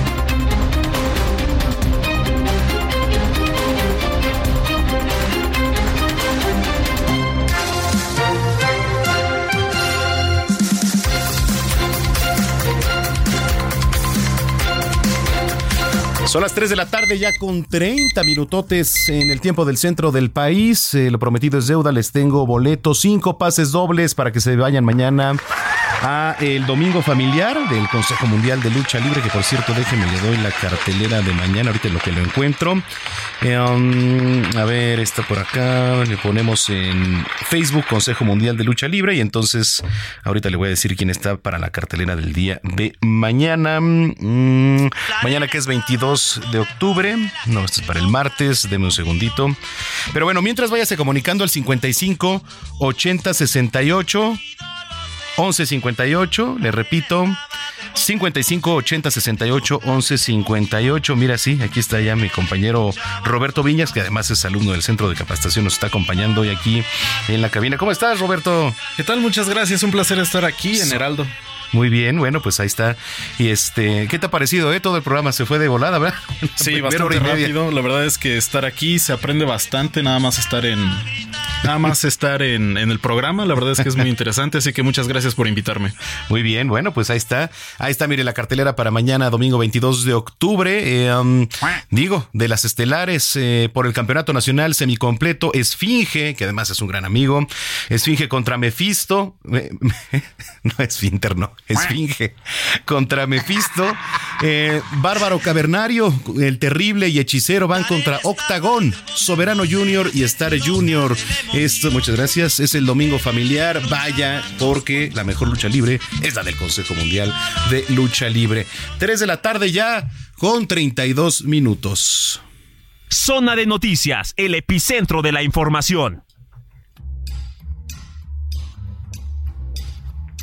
Son las 3 de la tarde ya con 30 minutotes en el tiempo del centro del país. Eh, lo prometido es deuda. Les tengo boletos, cinco pases dobles para que se vayan mañana a el domingo familiar del Consejo Mundial de Lucha Libre, que por cierto, déjenme, le doy la cartelera de mañana, ahorita lo que lo encuentro. Um, a ver, está por acá, le ponemos en Facebook Consejo Mundial de Lucha Libre y entonces ahorita le voy a decir quién está para la cartelera del día de mañana. Mm, mañana que es 22 de octubre, no, esto es para el martes, deme un segundito. Pero bueno, mientras váyase comunicando al 55 80 68 1158, le repito, 55 80 68 11 58. Mira, sí, aquí está ya mi compañero Roberto Viñas, que además es alumno del Centro de Capacitación, nos está acompañando hoy aquí en la cabina. ¿Cómo estás, Roberto? ¿Qué tal? Muchas gracias, un placer estar aquí en Heraldo. Muy bien, bueno, pues ahí está. Y este, ¿qué te ha parecido? Eh? Todo el programa se fue de volada, ¿verdad? Sí, bastante rápido. La verdad es que estar aquí se aprende bastante, nada más estar en, nada más estar en, en, el programa. La verdad es que es muy interesante, así que muchas gracias por invitarme. Muy bien, bueno, pues ahí está. Ahí está, mire, la cartelera para mañana, domingo 22 de octubre. Eh, um, digo, de las estelares eh, por el Campeonato Nacional Semicompleto, Esfinge, que además es un gran amigo. Esfinge contra Mefisto. no, Esfinter, no, Esfinge contra Mefisto. Eh, Bárbaro Cavernario, el terrible y hechicero van contra Octagón, Soberano Junior y Star Junior. Esto, muchas gracias. Es el domingo familiar. Vaya, porque la mejor lucha libre es la del Consejo Mundial de Lucha Libre. 3 de la tarde ya con 32 minutos. Zona de noticias, el epicentro de la información.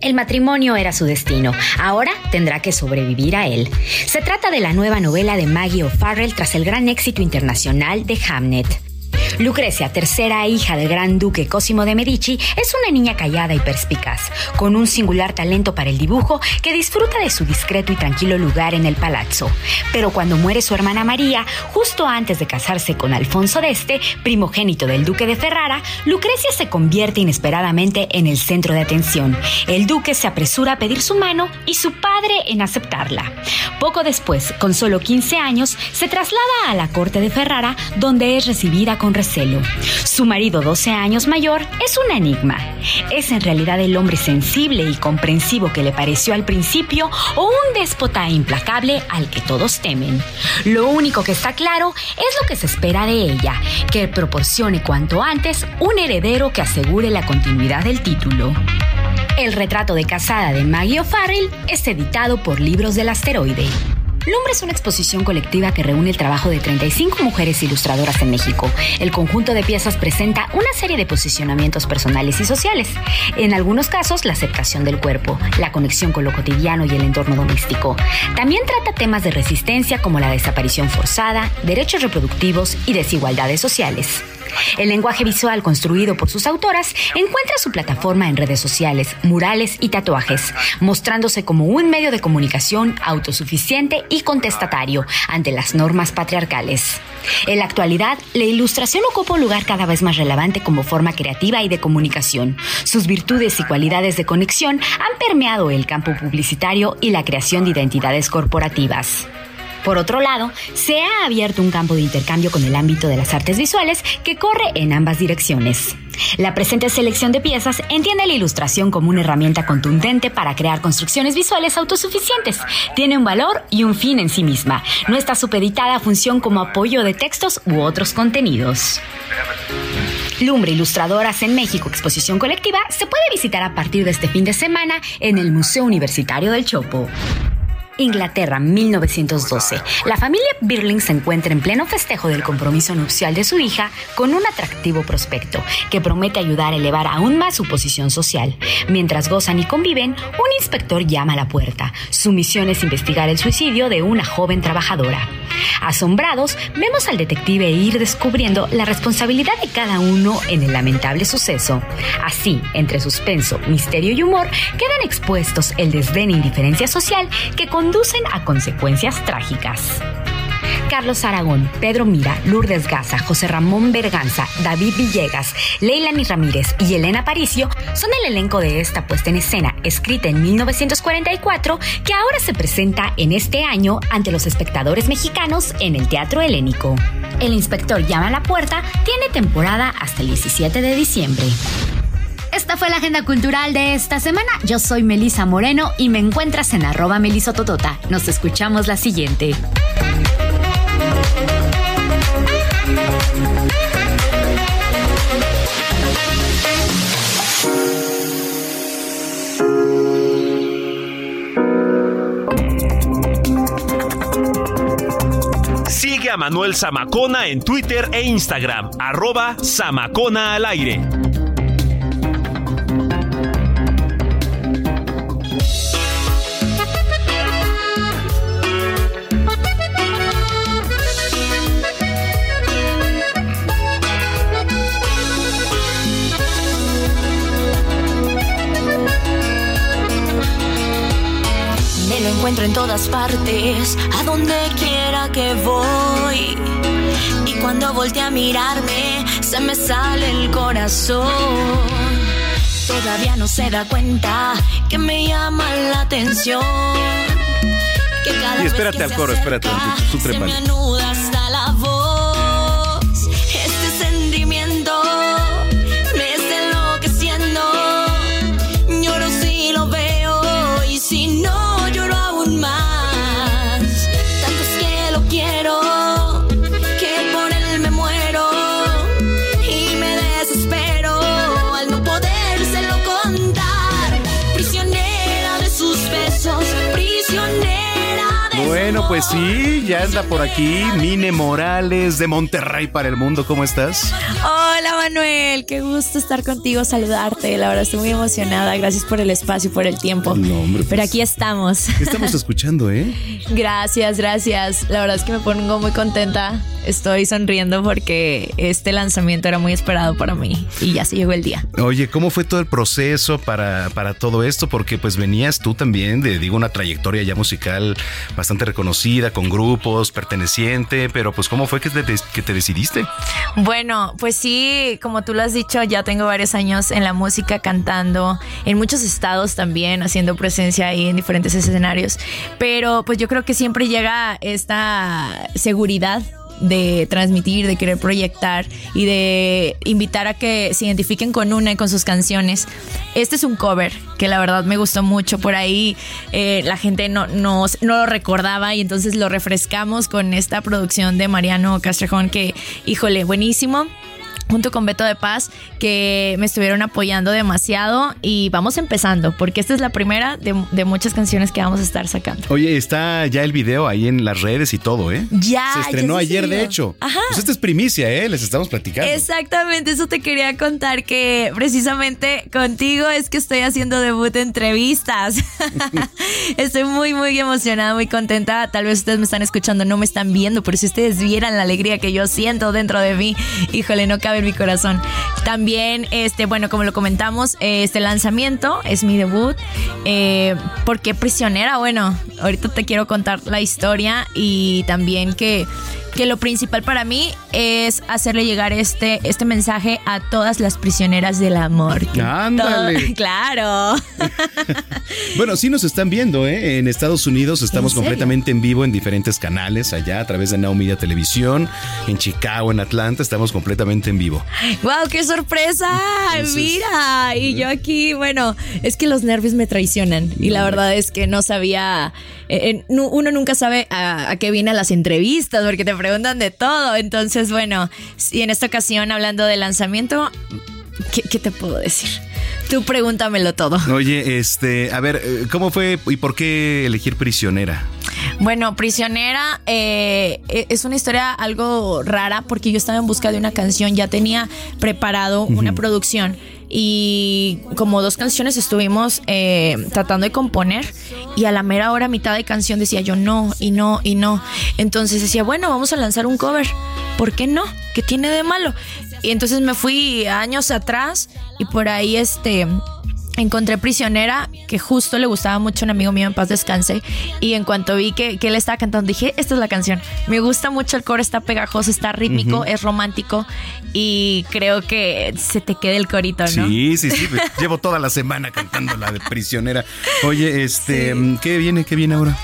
El matrimonio era su destino, ahora tendrá que sobrevivir a él. Se trata de la nueva novela de Maggie O'Farrell tras el gran éxito internacional de Hamnet. Lucrecia, tercera hija del gran duque Cosimo de Medici, es una niña callada y perspicaz, con un singular talento para el dibujo que disfruta de su discreto y tranquilo lugar en el palazzo. Pero cuando muere su hermana María, justo antes de casarse con Alfonso d'Este, primogénito del duque de Ferrara, Lucrecia se convierte inesperadamente en el centro de atención. El duque se apresura a pedir su mano y su padre en aceptarla. Poco después, con solo 15 años, se traslada a la corte de Ferrara, donde es recibida con Su marido, 12 años mayor, es un enigma. ¿Es en realidad el hombre sensible y comprensivo que le pareció al principio o un déspota implacable al que todos temen? Lo único que está claro es lo que se espera de ella, que proporcione cuanto antes un heredero que asegure la continuidad del título. El retrato de casada de Maggie O'Farrell es editado por Libros del Asteroide. Lumbre es una exposición colectiva que reúne el trabajo de 35 mujeres ilustradoras en México. El conjunto de piezas presenta una serie de posicionamientos personales y sociales. En algunos casos, la aceptación del cuerpo, la conexión con lo cotidiano y el entorno doméstico. También trata temas de resistencia como la desaparición forzada, derechos reproductivos y desigualdades sociales. El lenguaje visual construido por sus autoras encuentra su plataforma en redes sociales, murales y tatuajes, mostrándose como un medio de comunicación autosuficiente y contestatario ante las normas patriarcales. En la actualidad, la ilustración ocupa un lugar cada vez más relevante como forma creativa y de comunicación. Sus virtudes y cualidades de conexión han permeado el campo publicitario y la creación de identidades corporativas. Por otro lado, se ha abierto un campo de intercambio con el ámbito de las artes visuales que corre en ambas direcciones. La presente selección de piezas entiende la ilustración como una herramienta contundente para crear construcciones visuales autosuficientes. Tiene un valor y un fin en sí misma. No está supeditada a función como apoyo de textos u otros contenidos. Lumbre Ilustradoras en México, exposición colectiva, se puede visitar a partir de este fin de semana en el Museo Universitario del Chopo. Inglaterra, 1912. La familia Birling se encuentra en pleno festejo del compromiso nupcial de su hija con un atractivo prospecto que promete ayudar a elevar aún más su posición social. Mientras gozan y conviven, un inspector llama a la puerta. Su misión es investigar el suicidio de una joven trabajadora. Asombrados, vemos al detective ir descubriendo la responsabilidad de cada uno en el lamentable suceso. Así, entre suspenso, misterio y humor, quedan expuestos el desdén e indiferencia social que conducen a consecuencias trágicas. Carlos Aragón, Pedro Mira, Lourdes Gaza, José Ramón Berganza, David Villegas, Leilani Ramírez y Elena Paricio son el elenco de esta puesta en escena, escrita en 1944, que ahora se presenta en este año ante los espectadores mexicanos en el Teatro Helénico. El inspector llama a la puerta, tiene temporada hasta el 17 de diciembre. Esta fue la agenda cultural de esta semana. Yo soy Melisa Moreno y me encuentras en arroba melisototota. Nos escuchamos la siguiente. Sigue a Manuel Zamacona en Twitter e Instagram, arroba Zamacona al aire. Encuentro en todas partes, a donde quiera que voy. Y cuando volteé a mirarme, se me sale el corazón. Todavía no se da cuenta que me llama la atención. Que cada Y espérate vez que al coro, espérate, acerca, tú se pues sí, ya anda por aquí Mine Morales de Monterrey para el mundo. ¿Cómo estás? Hola Manuel, qué gusto estar contigo, saludarte. La verdad estoy muy emocionada. Gracias por el espacio y por el tiempo. No, hombre, pues, Pero aquí estamos. ¿Qué estamos escuchando, eh? Gracias, gracias. La verdad es que me pongo muy contenta. Estoy sonriendo porque este lanzamiento era muy esperado para mí y ya se llegó el día. Oye, ¿cómo fue todo el proceso para, para todo esto? Porque pues venías tú también de, digo, una trayectoria ya musical bastante reconocida, con grupos, perteneciente, pero pues ¿cómo fue que te, que te decidiste? Bueno, pues sí, como tú lo has dicho, ya tengo varios años en la música cantando, en muchos estados también, haciendo presencia ahí en diferentes escenarios. Pero pues yo creo que siempre llega esta seguridad de transmitir, de querer proyectar y de invitar a que se identifiquen con una y con sus canciones. Este es un cover que la verdad me gustó mucho. Por ahí eh, la gente no, no, no lo recordaba y entonces lo refrescamos con esta producción de Mariano Castrejón que, híjole, buenísimo junto con Beto de Paz, que me estuvieron apoyando demasiado y vamos empezando, porque esta es la primera de, de muchas canciones que vamos a estar sacando. Oye, está ya el video ahí en las redes y todo, ¿eh? Ya, Se estrenó ya ayer, de hecho. Ajá. Pues esta es primicia, ¿eh? Les estamos platicando. Exactamente, eso te quería contar que precisamente contigo es que estoy haciendo debut de entrevistas. estoy muy, muy emocionada, muy contenta. Tal vez ustedes me están escuchando, no me están viendo, pero si ustedes vieran la alegría que yo siento dentro de mí, híjole, no cabe mi corazón. También, este, bueno, como lo comentamos, este lanzamiento es mi debut. Eh, ¿Por qué prisionera? Bueno, ahorita te quiero contar la historia y también que que lo principal para mí es hacerle llegar este, este mensaje a todas las prisioneras del amor. Ándale. todo- claro. Bueno, sí nos están viendo, ¿eh? En Estados Unidos estamos completamente en vivo en diferentes canales, allá a través de Now Media Televisión, en Chicago, en Atlanta, estamos completamente en vivo. ¡Wow! ¡Qué sorpresa! Mira, y yo aquí, bueno, es que los nervios me traicionan y la verdad es que no sabía, eh, eh, uno nunca sabe a, a qué vienen las entrevistas porque te preguntan de todo. Entonces, bueno, y en esta ocasión hablando de lanzamiento, ¿qué, qué te puedo decir? Tú pregúntamelo todo. Oye, este, a ver, eh, ¿cómo fue y por qué elegir prisionera? Bueno, Prisionera eh, e- es una historia algo rara porque yo estaba en busca de una canción, ya tenía preparado una producción y como dos canciones estuvimos eh, tratando de componer y a la mera hora, mitad de canción decía yo no y no y no. Entonces decía, bueno, vamos a lanzar un cover. ¿Por qué no? ¿Qué tiene de malo? Y entonces me fui años atrás y por ahí este encontré prisionera que justo le gustaba mucho a un amigo mío en paz descanse y en cuanto vi que, que él estaba cantando dije esta es la canción me gusta mucho el coro está pegajoso está rítmico es romántico y creo que se te queda el corito no Sí, sí, sí. Llevo toda la semana cantando la de prisionera. Oye, este, ¿qué viene? ¿Qué viene ahora?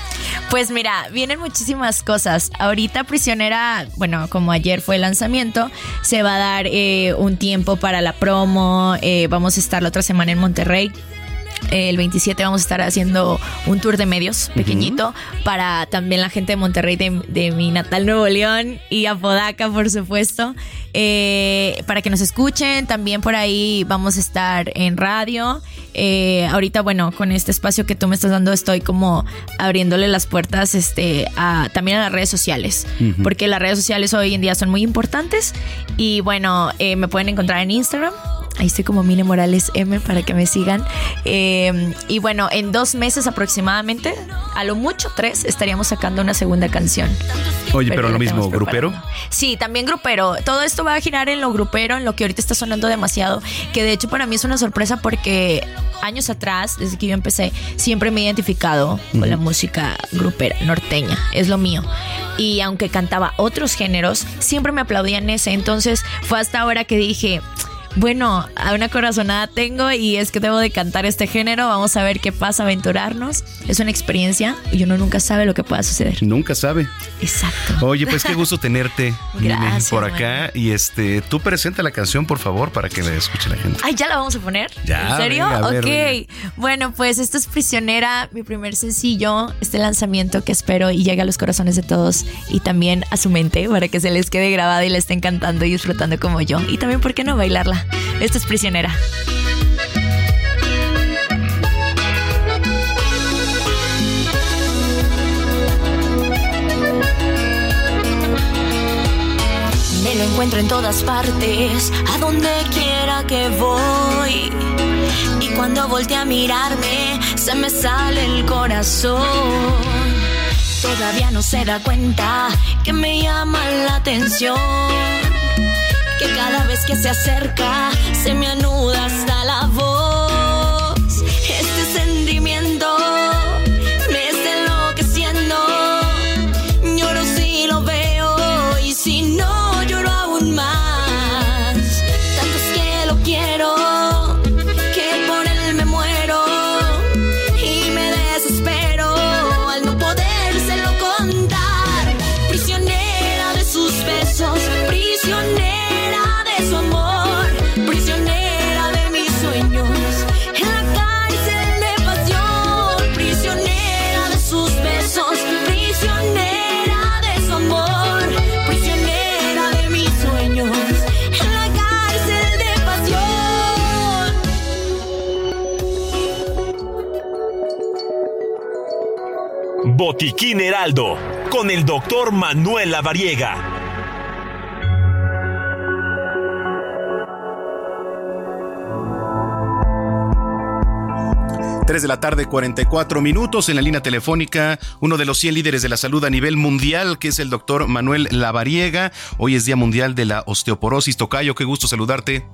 Pues mira, vienen muchísimas cosas. Ahorita Prisionera, bueno, como ayer fue el lanzamiento, se va a dar eh, un tiempo para la promo. eh, vamos a estar la otra semana en Monterrey. El 27 vamos a estar haciendo un tour de medios pequeñito para también la gente de Monterrey, de, de mi natal Nuevo León y Apodaca, por supuesto, eh, para que nos escuchen. También por ahí vamos a estar en radio. Eh, ahorita, bueno, con este espacio que tú me estás dando, estoy como abriéndole las puertas este, a, también a las redes sociales, porque las redes sociales hoy en día son muy importantes. Y bueno, eh, me pueden encontrar en Instagram Ahí estoy como Mine Morales M para que me sigan. Eh, y bueno, en dos meses aproximadamente, a lo mucho tres, estaríamos sacando una segunda canción. Oye, pero, lo mismo, grupero. Sí, también grupero. Todo esto va a girar en lo grupero, en lo que ahorita está sonando demasiado. Que de hecho para mí es una sorpresa porque años atrás, desde que yo empecé, siempre me he identificado con la música grupera, norteña. Es lo mío. Y aunque cantaba otros géneros, siempre me aplaudían ese. Entonces fue hasta ahora que dije bueno, a una corazonada tengo y es que debo de cantar este género. Vamos a ver qué pasa, aventurarnos. Es una experiencia y uno nunca sabe lo que pueda suceder. Nunca sabe. Exacto. Oye, pues qué gusto tenerte Gracias, por acá. Y este, tú presenta la canción, por favor, para que la escuche la gente. Ay, ¿ya la vamos a poner? Ya, ¿En serio? venga, ver, ok. venga. Bueno, pues esto es Prisionera, mi primer sencillo, este lanzamiento que espero y llegue a los corazones de todos y también a su mente para que se les quede grabada y la estén cantando y disfrutando como yo. Y también, ¿por qué no bailarla? Esto es Prisionera. Me lo encuentro en todas partes, a donde quiera que voy. Y cuando voltea a mirarme, se me sale el corazón. Todavía no se da cuenta que me llama la atención. Que cada vez que se acerca, se me anuda hasta la voz. Botiquín Heraldo, con el doctor Manuel Lavariega. 3 de la tarde, 44 minutos en la línea telefónica, uno de los 100 líderes de la salud a nivel mundial, que es el doctor Manuel Lavariega. Hoy es Día Mundial de la Osteoporosis. Tocayo, qué gusto saludarte.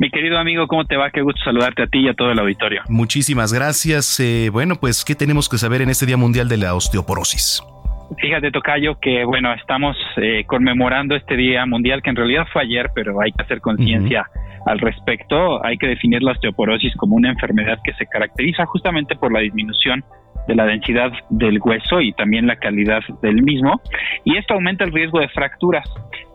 Mi querido amigo, ¿cómo te va? Qué gusto saludarte a ti y a todo el auditorio. Muchísimas gracias. Eh, bueno, pues, ¿qué tenemos que saber en este Día Mundial de la Osteoporosis? Fíjate, Tocayo, que bueno, estamos eh, conmemorando este Día Mundial, que en realidad fue ayer, pero hay que hacer conciencia al respecto. Hay que definir la osteoporosis como una enfermedad que se caracteriza justamente por la disminución de la densidad del hueso y también la calidad del mismo, y esto aumenta el riesgo de fracturas.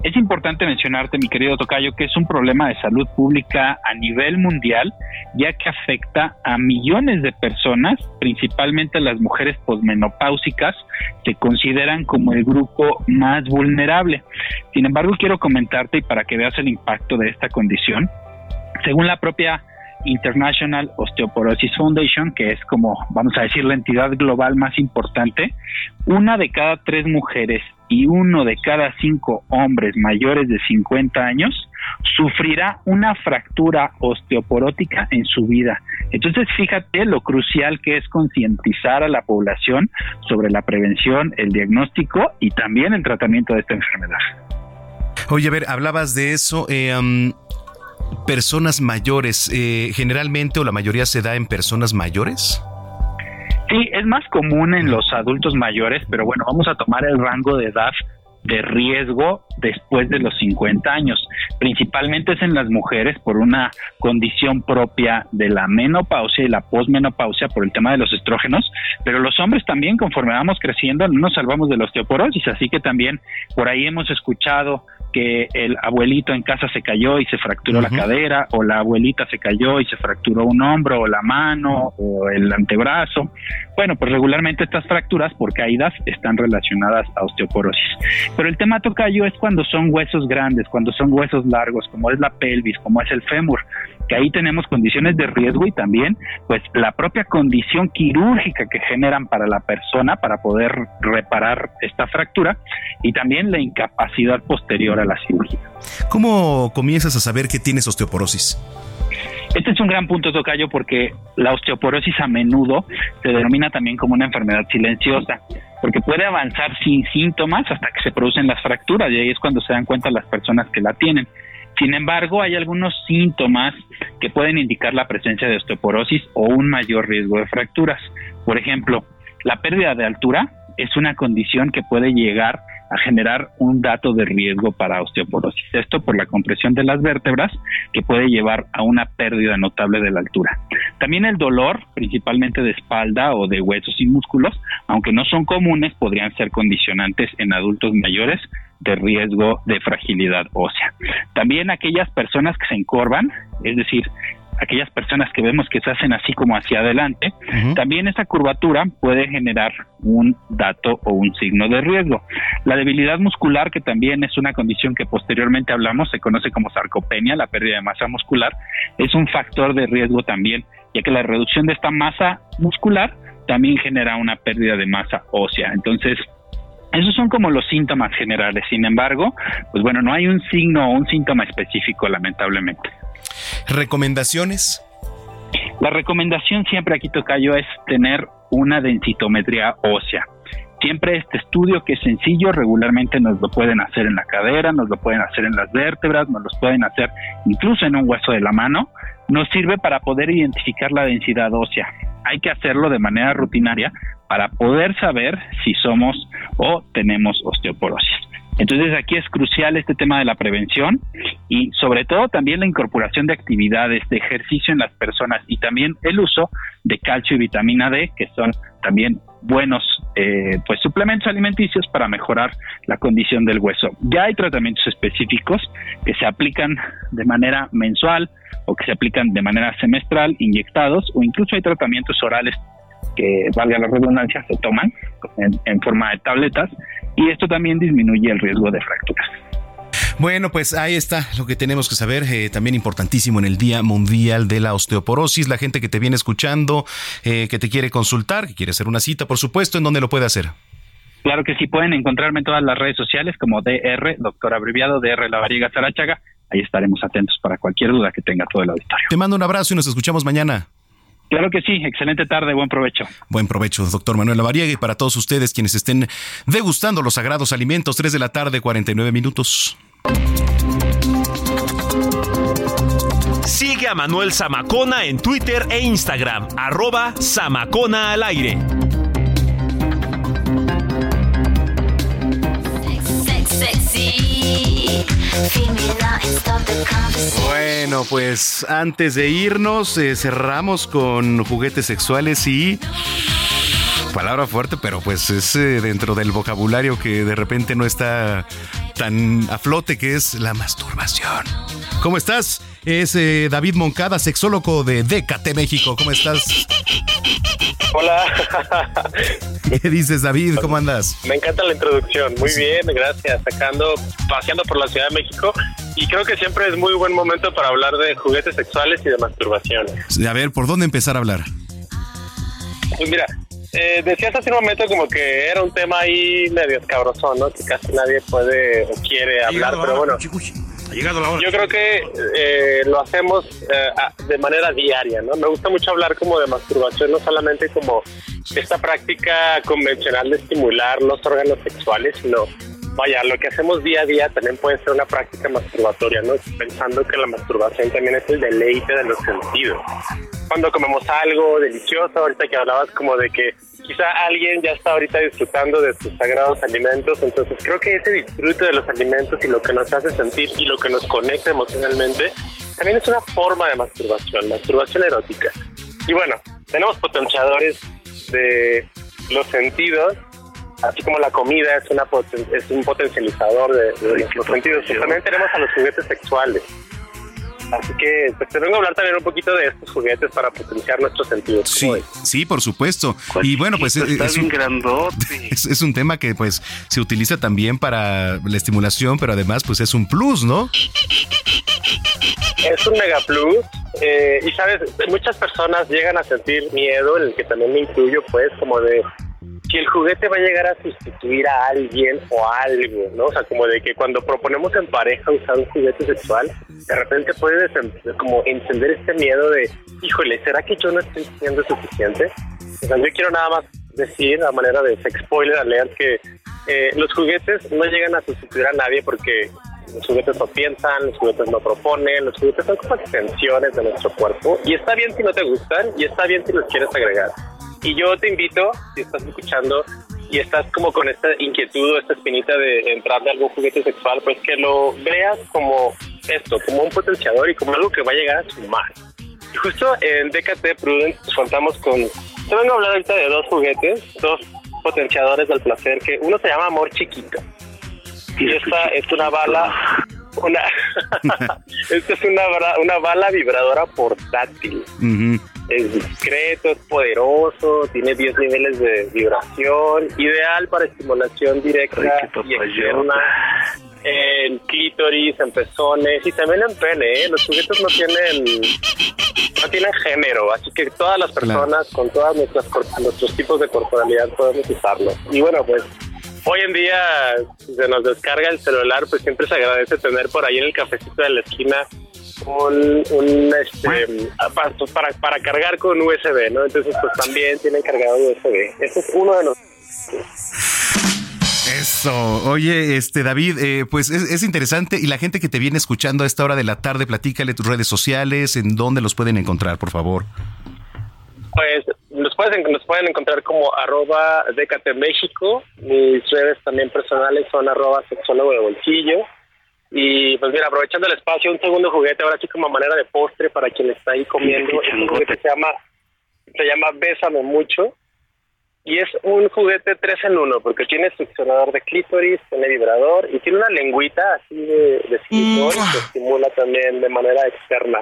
Es importante mencionarte, mi querido Tocayo, que es un problema de salud pública a nivel mundial, ya que afecta a millones de personas, principalmente las mujeres posmenopáusicas, se consideran como el grupo más vulnerable. Sin embargo, quiero comentarte y para que veas el impacto de esta condición, según la propia International Osteoporosis Foundation, que es como, vamos a decir, la entidad global más importante, una de cada tres mujeres y uno de cada cinco hombres mayores de 50 años sufrirá una fractura osteoporótica en su vida. Entonces, fíjate lo crucial que es concientizar a la población sobre la prevención, el diagnóstico y también el tratamiento de esta enfermedad. Oye, a ver, hablabas de eso. eh, personas mayores, eh, generalmente o la mayoría se da en personas mayores. Sí, es más común en los adultos mayores, pero bueno, vamos a tomar el rango de edad de riesgo después de los 50 años. Principalmente es en las mujeres por una condición propia de la menopausia y la posmenopausia por el tema de los estrógenos, pero los hombres también conforme vamos creciendo no nos salvamos de la osteoporosis, así que también por ahí hemos escuchado que el abuelito en casa se cayó y se fracturó la cadera, o la abuelita se cayó y se fracturó un hombro, o la mano, o el antebrazo. Bueno, pues regularmente estas fracturas por caídas están relacionadas a osteoporosis. Pero el tema tocayo es cuando son huesos grandes, cuando son huesos largos, como es la pelvis, como es el fémur, que ahí tenemos condiciones de riesgo y también pues la propia condición quirúrgica que generan para la persona para poder reparar esta fractura y también la incapacidad posterior a la cirugía. ¿Cómo comienzas a saber que tienes osteoporosis? Este es un gran punto, Tocayo, porque la osteoporosis a menudo se denomina también como una enfermedad silenciosa, porque puede avanzar sin síntomas hasta que se producen las fracturas y ahí es cuando se dan cuenta las personas que la tienen. Sin embargo, hay algunos síntomas que pueden indicar la presencia de osteoporosis o un mayor riesgo de fracturas. Por ejemplo, la pérdida de altura es una condición que puede llegar a generar un dato de riesgo para osteoporosis. Esto por la compresión de las vértebras que puede llevar a una pérdida notable de la altura. También el dolor, principalmente de espalda o de huesos y músculos, aunque no son comunes, podrían ser condicionantes en adultos mayores de riesgo de fragilidad ósea. También aquellas personas que se encorvan, es decir, aquellas personas que vemos que se hacen así como hacia adelante, también esa curvatura puede generar un dato o un signo de riesgo. La debilidad muscular, que también es una condición que posteriormente hablamos, se conoce como sarcopenia, la pérdida de masa muscular, es un factor de riesgo también, ya que la reducción de esta masa muscular también genera una pérdida de masa ósea. Entonces, esos son como los síntomas generales. Sin embargo, pues bueno, no hay un signo o un síntoma específico, lamentablemente. ¿Recomendaciones? La recomendación siempre aquí, Tocayo, es tener una densitometría ósea. Siempre este estudio que es sencillo, regularmente nos lo pueden hacer en la cadera, nos lo pueden hacer en las vértebras, nos lo pueden hacer incluso en un hueso de la mano, nos sirve para poder identificar la densidad ósea. Hay que hacerlo de manera rutinaria para poder saber si somos o tenemos osteoporosis. Entonces aquí es crucial este tema de la prevención y sobre todo también la incorporación de actividades de ejercicio en las personas y también el uso de calcio y vitamina D, que son también buenos eh, pues suplementos alimenticios para mejorar la condición del hueso. Ya hay tratamientos específicos que se aplican de manera mensual o que se aplican de manera semestral, inyectados, o incluso hay tratamientos orales que, valga la redundancia, se toman en, forma de tabletas y esto también disminuye el riesgo de fracturas. Bueno, pues ahí está lo que tenemos que saber, eh, también importantísimo en el Día Mundial de la Osteoporosis, la gente que te viene escuchando, eh, que te quiere consultar, que quiere hacer una cita, por supuesto, ¿en dónde lo puede hacer? Claro que sí, pueden encontrarme en todas las redes sociales como DR, doctor abreviado DR La Variega Sarachaga. Ahí estaremos atentos para cualquier duda que tenga todo el auditorio. Te mando un abrazo y nos escuchamos mañana. Claro que sí, excelente tarde, buen provecho. Buen provecho, doctor Manuel Lavariega, y para todos ustedes quienes estén degustando los sagrados alimentos, 3 de la tarde, 49 minutos. Sigue a Manuel Zamacona en Twitter e Instagram, arroba Zamacona al aire. Bueno, pues antes de irnos, eh, cerramos con juguetes sexuales y palabra fuerte, pero pues es eh, dentro del vocabulario que de repente no está tan a flote, que es la masturbación. ¿Cómo estás? Es eh, David Moncada, sexólogo de Décate México. ¿Cómo estás? Hola. ¿Qué dices, David? ¿Cómo andas? Me encanta la introducción. Muy bien, gracias. Sacando, paseando por la Ciudad de México. Y creo que siempre es muy buen momento para hablar de juguetes sexuales y de masturbación. A ver, ¿por dónde empezar a hablar? Pues mira, eh, decías hace un momento como que era un tema ahí medio escabrosón, ¿no? Que casi nadie puede o quiere hablar, pero bueno. Yo creo que eh, lo hacemos eh, de manera diaria, ¿no? Me gusta mucho hablar como de masturbación, no solamente como esta práctica convencional de estimular los órganos sexuales, sino vaya, lo que hacemos día a día también puede ser una práctica masturbatoria, ¿no? Pensando que la masturbación también es el deleite de los sentidos. Cuando comemos algo delicioso, ahorita que hablabas como de que quizá alguien ya está ahorita disfrutando de sus sagrados alimentos, entonces creo que ese disfrute de los alimentos y lo que nos hace sentir y lo que nos conecta emocionalmente, también es una forma de masturbación, masturbación erótica. Y bueno, tenemos potenciadores de los sentidos así como la comida es una es un potencializador de, los sentidos, pues también tenemos a los juguetes sexuales. Así que pues, te vengo a hablar también un poquito de estos juguetes para potenciar nuestros sentidos. Sí, sí, por supuesto. Y bueno, pues es, un, es, un tema que pues se utiliza también para la estimulación, pero además pues es un plus, ¿no? Es un mega plus. Eh, y sabes, muchas personas llegan a sentir miedo, en el que también me incluyo, pues, como de que el juguete va a llegar a sustituir a alguien o a algo, ¿no? O sea, como de que cuando proponemos en pareja usar un juguete sexual, de repente puede como encender este miedo de, híjole, ¿será que yo no estoy siendo suficiente? O sea, yo quiero nada más decir, a manera de spoiler alert, que eh, los juguetes no llegan a sustituir a nadie porque los juguetes no piensan, los juguetes no proponen, los juguetes son como extensiones de nuestro cuerpo y está bien si no te gustan y está bien si los quieres agregar. Y yo te invito, si estás escuchando y estás como con esta inquietud o esta espinita de entrarle a algún juguete sexual, pues que lo veas como esto, como un potenciador y como algo que va a llegar a sumar. Y justo en DKT Prudence contamos con... Te vengo a hablar ahorita de dos juguetes, dos potenciadores del placer, que uno se llama Amor Chiquito. Y esta es una bala una esta es una, una bala vibradora portátil. Es discreto, es poderoso, tiene 10 niveles de vibración, ideal para estimulación directa y externa en clítoris, en pezones y también en pene. ¿eh? Los juguetes no tienen no tienen género, así que todas las personas con todas nuestras nuestros tipos de corporalidad podemos usarlo. Y bueno, pues hoy en día se nos descarga el celular, pues siempre se agradece tener por ahí en el cafecito de la esquina un, un este para, para, cargar con USB, ¿no? Entonces pues también tienen cargado USB. Este es uno de los eso. Oye, este David, eh, pues es, es, interesante y la gente que te viene escuchando a esta hora de la tarde, platícale tus redes sociales, en dónde los pueden encontrar, por favor. Pues nos pueden, nos pueden encontrar como arroba Décate México. Mis redes también personales son arroba sexólogo de bolsillo. Y pues mira, aprovechando el espacio, un segundo juguete, ahora sí como manera de postre para quien está ahí comiendo. Es un juguete que se llama, se llama Bésame Mucho. Y es un juguete tres en uno, porque tiene succionador de clítoris, tiene vibrador y tiene una lengüita así de, de silicón que estimula también de manera externa.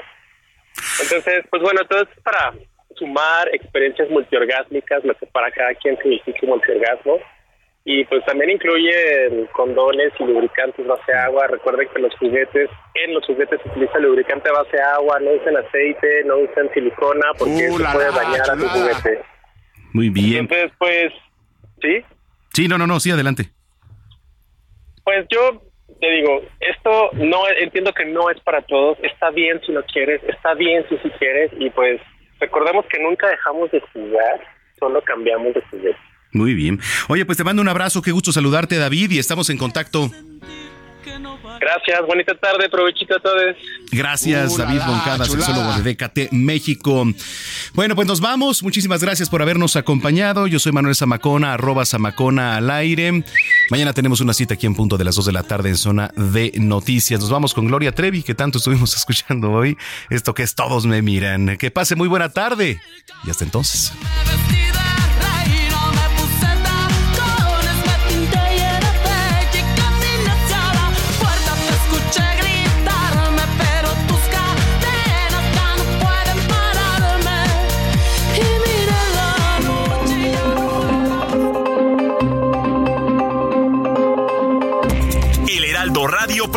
Entonces, pues bueno, todo es para sumar experiencias multiorgásmicas, lo que para cada quien significa un multiorgasmo. Y pues también incluye condones y lubricantes base agua. Recuerden que los juguetes, en los juguetes se utiliza lubricante base agua, no usen aceite, no usen silicona porque uh, eso puede dañar a tu juguete. Muy bien. Entonces, pues, ¿sí? Sí, no, no, no, sí, adelante. Pues yo te digo, esto no entiendo que no es para todos. Está bien si lo quieres, está bien si sí quieres y pues recordemos que nunca dejamos de jugar, solo cambiamos de juguete. Muy bien. Oye, pues te mando un abrazo, qué gusto saludarte David y estamos en contacto. Gracias, bonita tarde, provechito a todos. Gracias, David Moncada, sexólogo de DKT México. Bueno, pues nos vamos. Muchísimas gracias por habernos acompañado. Yo soy Manuel Zamacona, arroba Zamacona al aire. Mañana tenemos una cita aquí en punto de las 2 de la tarde en zona de noticias. Nos vamos con Gloria Trevi, que tanto estuvimos escuchando hoy. Esto que es Todos me miran. Que pase muy buena tarde. Y hasta entonces.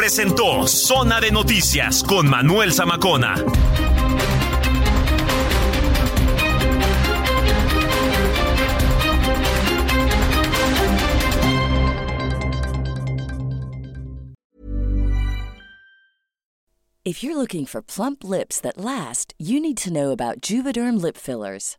Presentó Zona de Noticias con Manuel Zamacona. If you're looking for plump lips that last, you need to know about Juvederm lip fillers.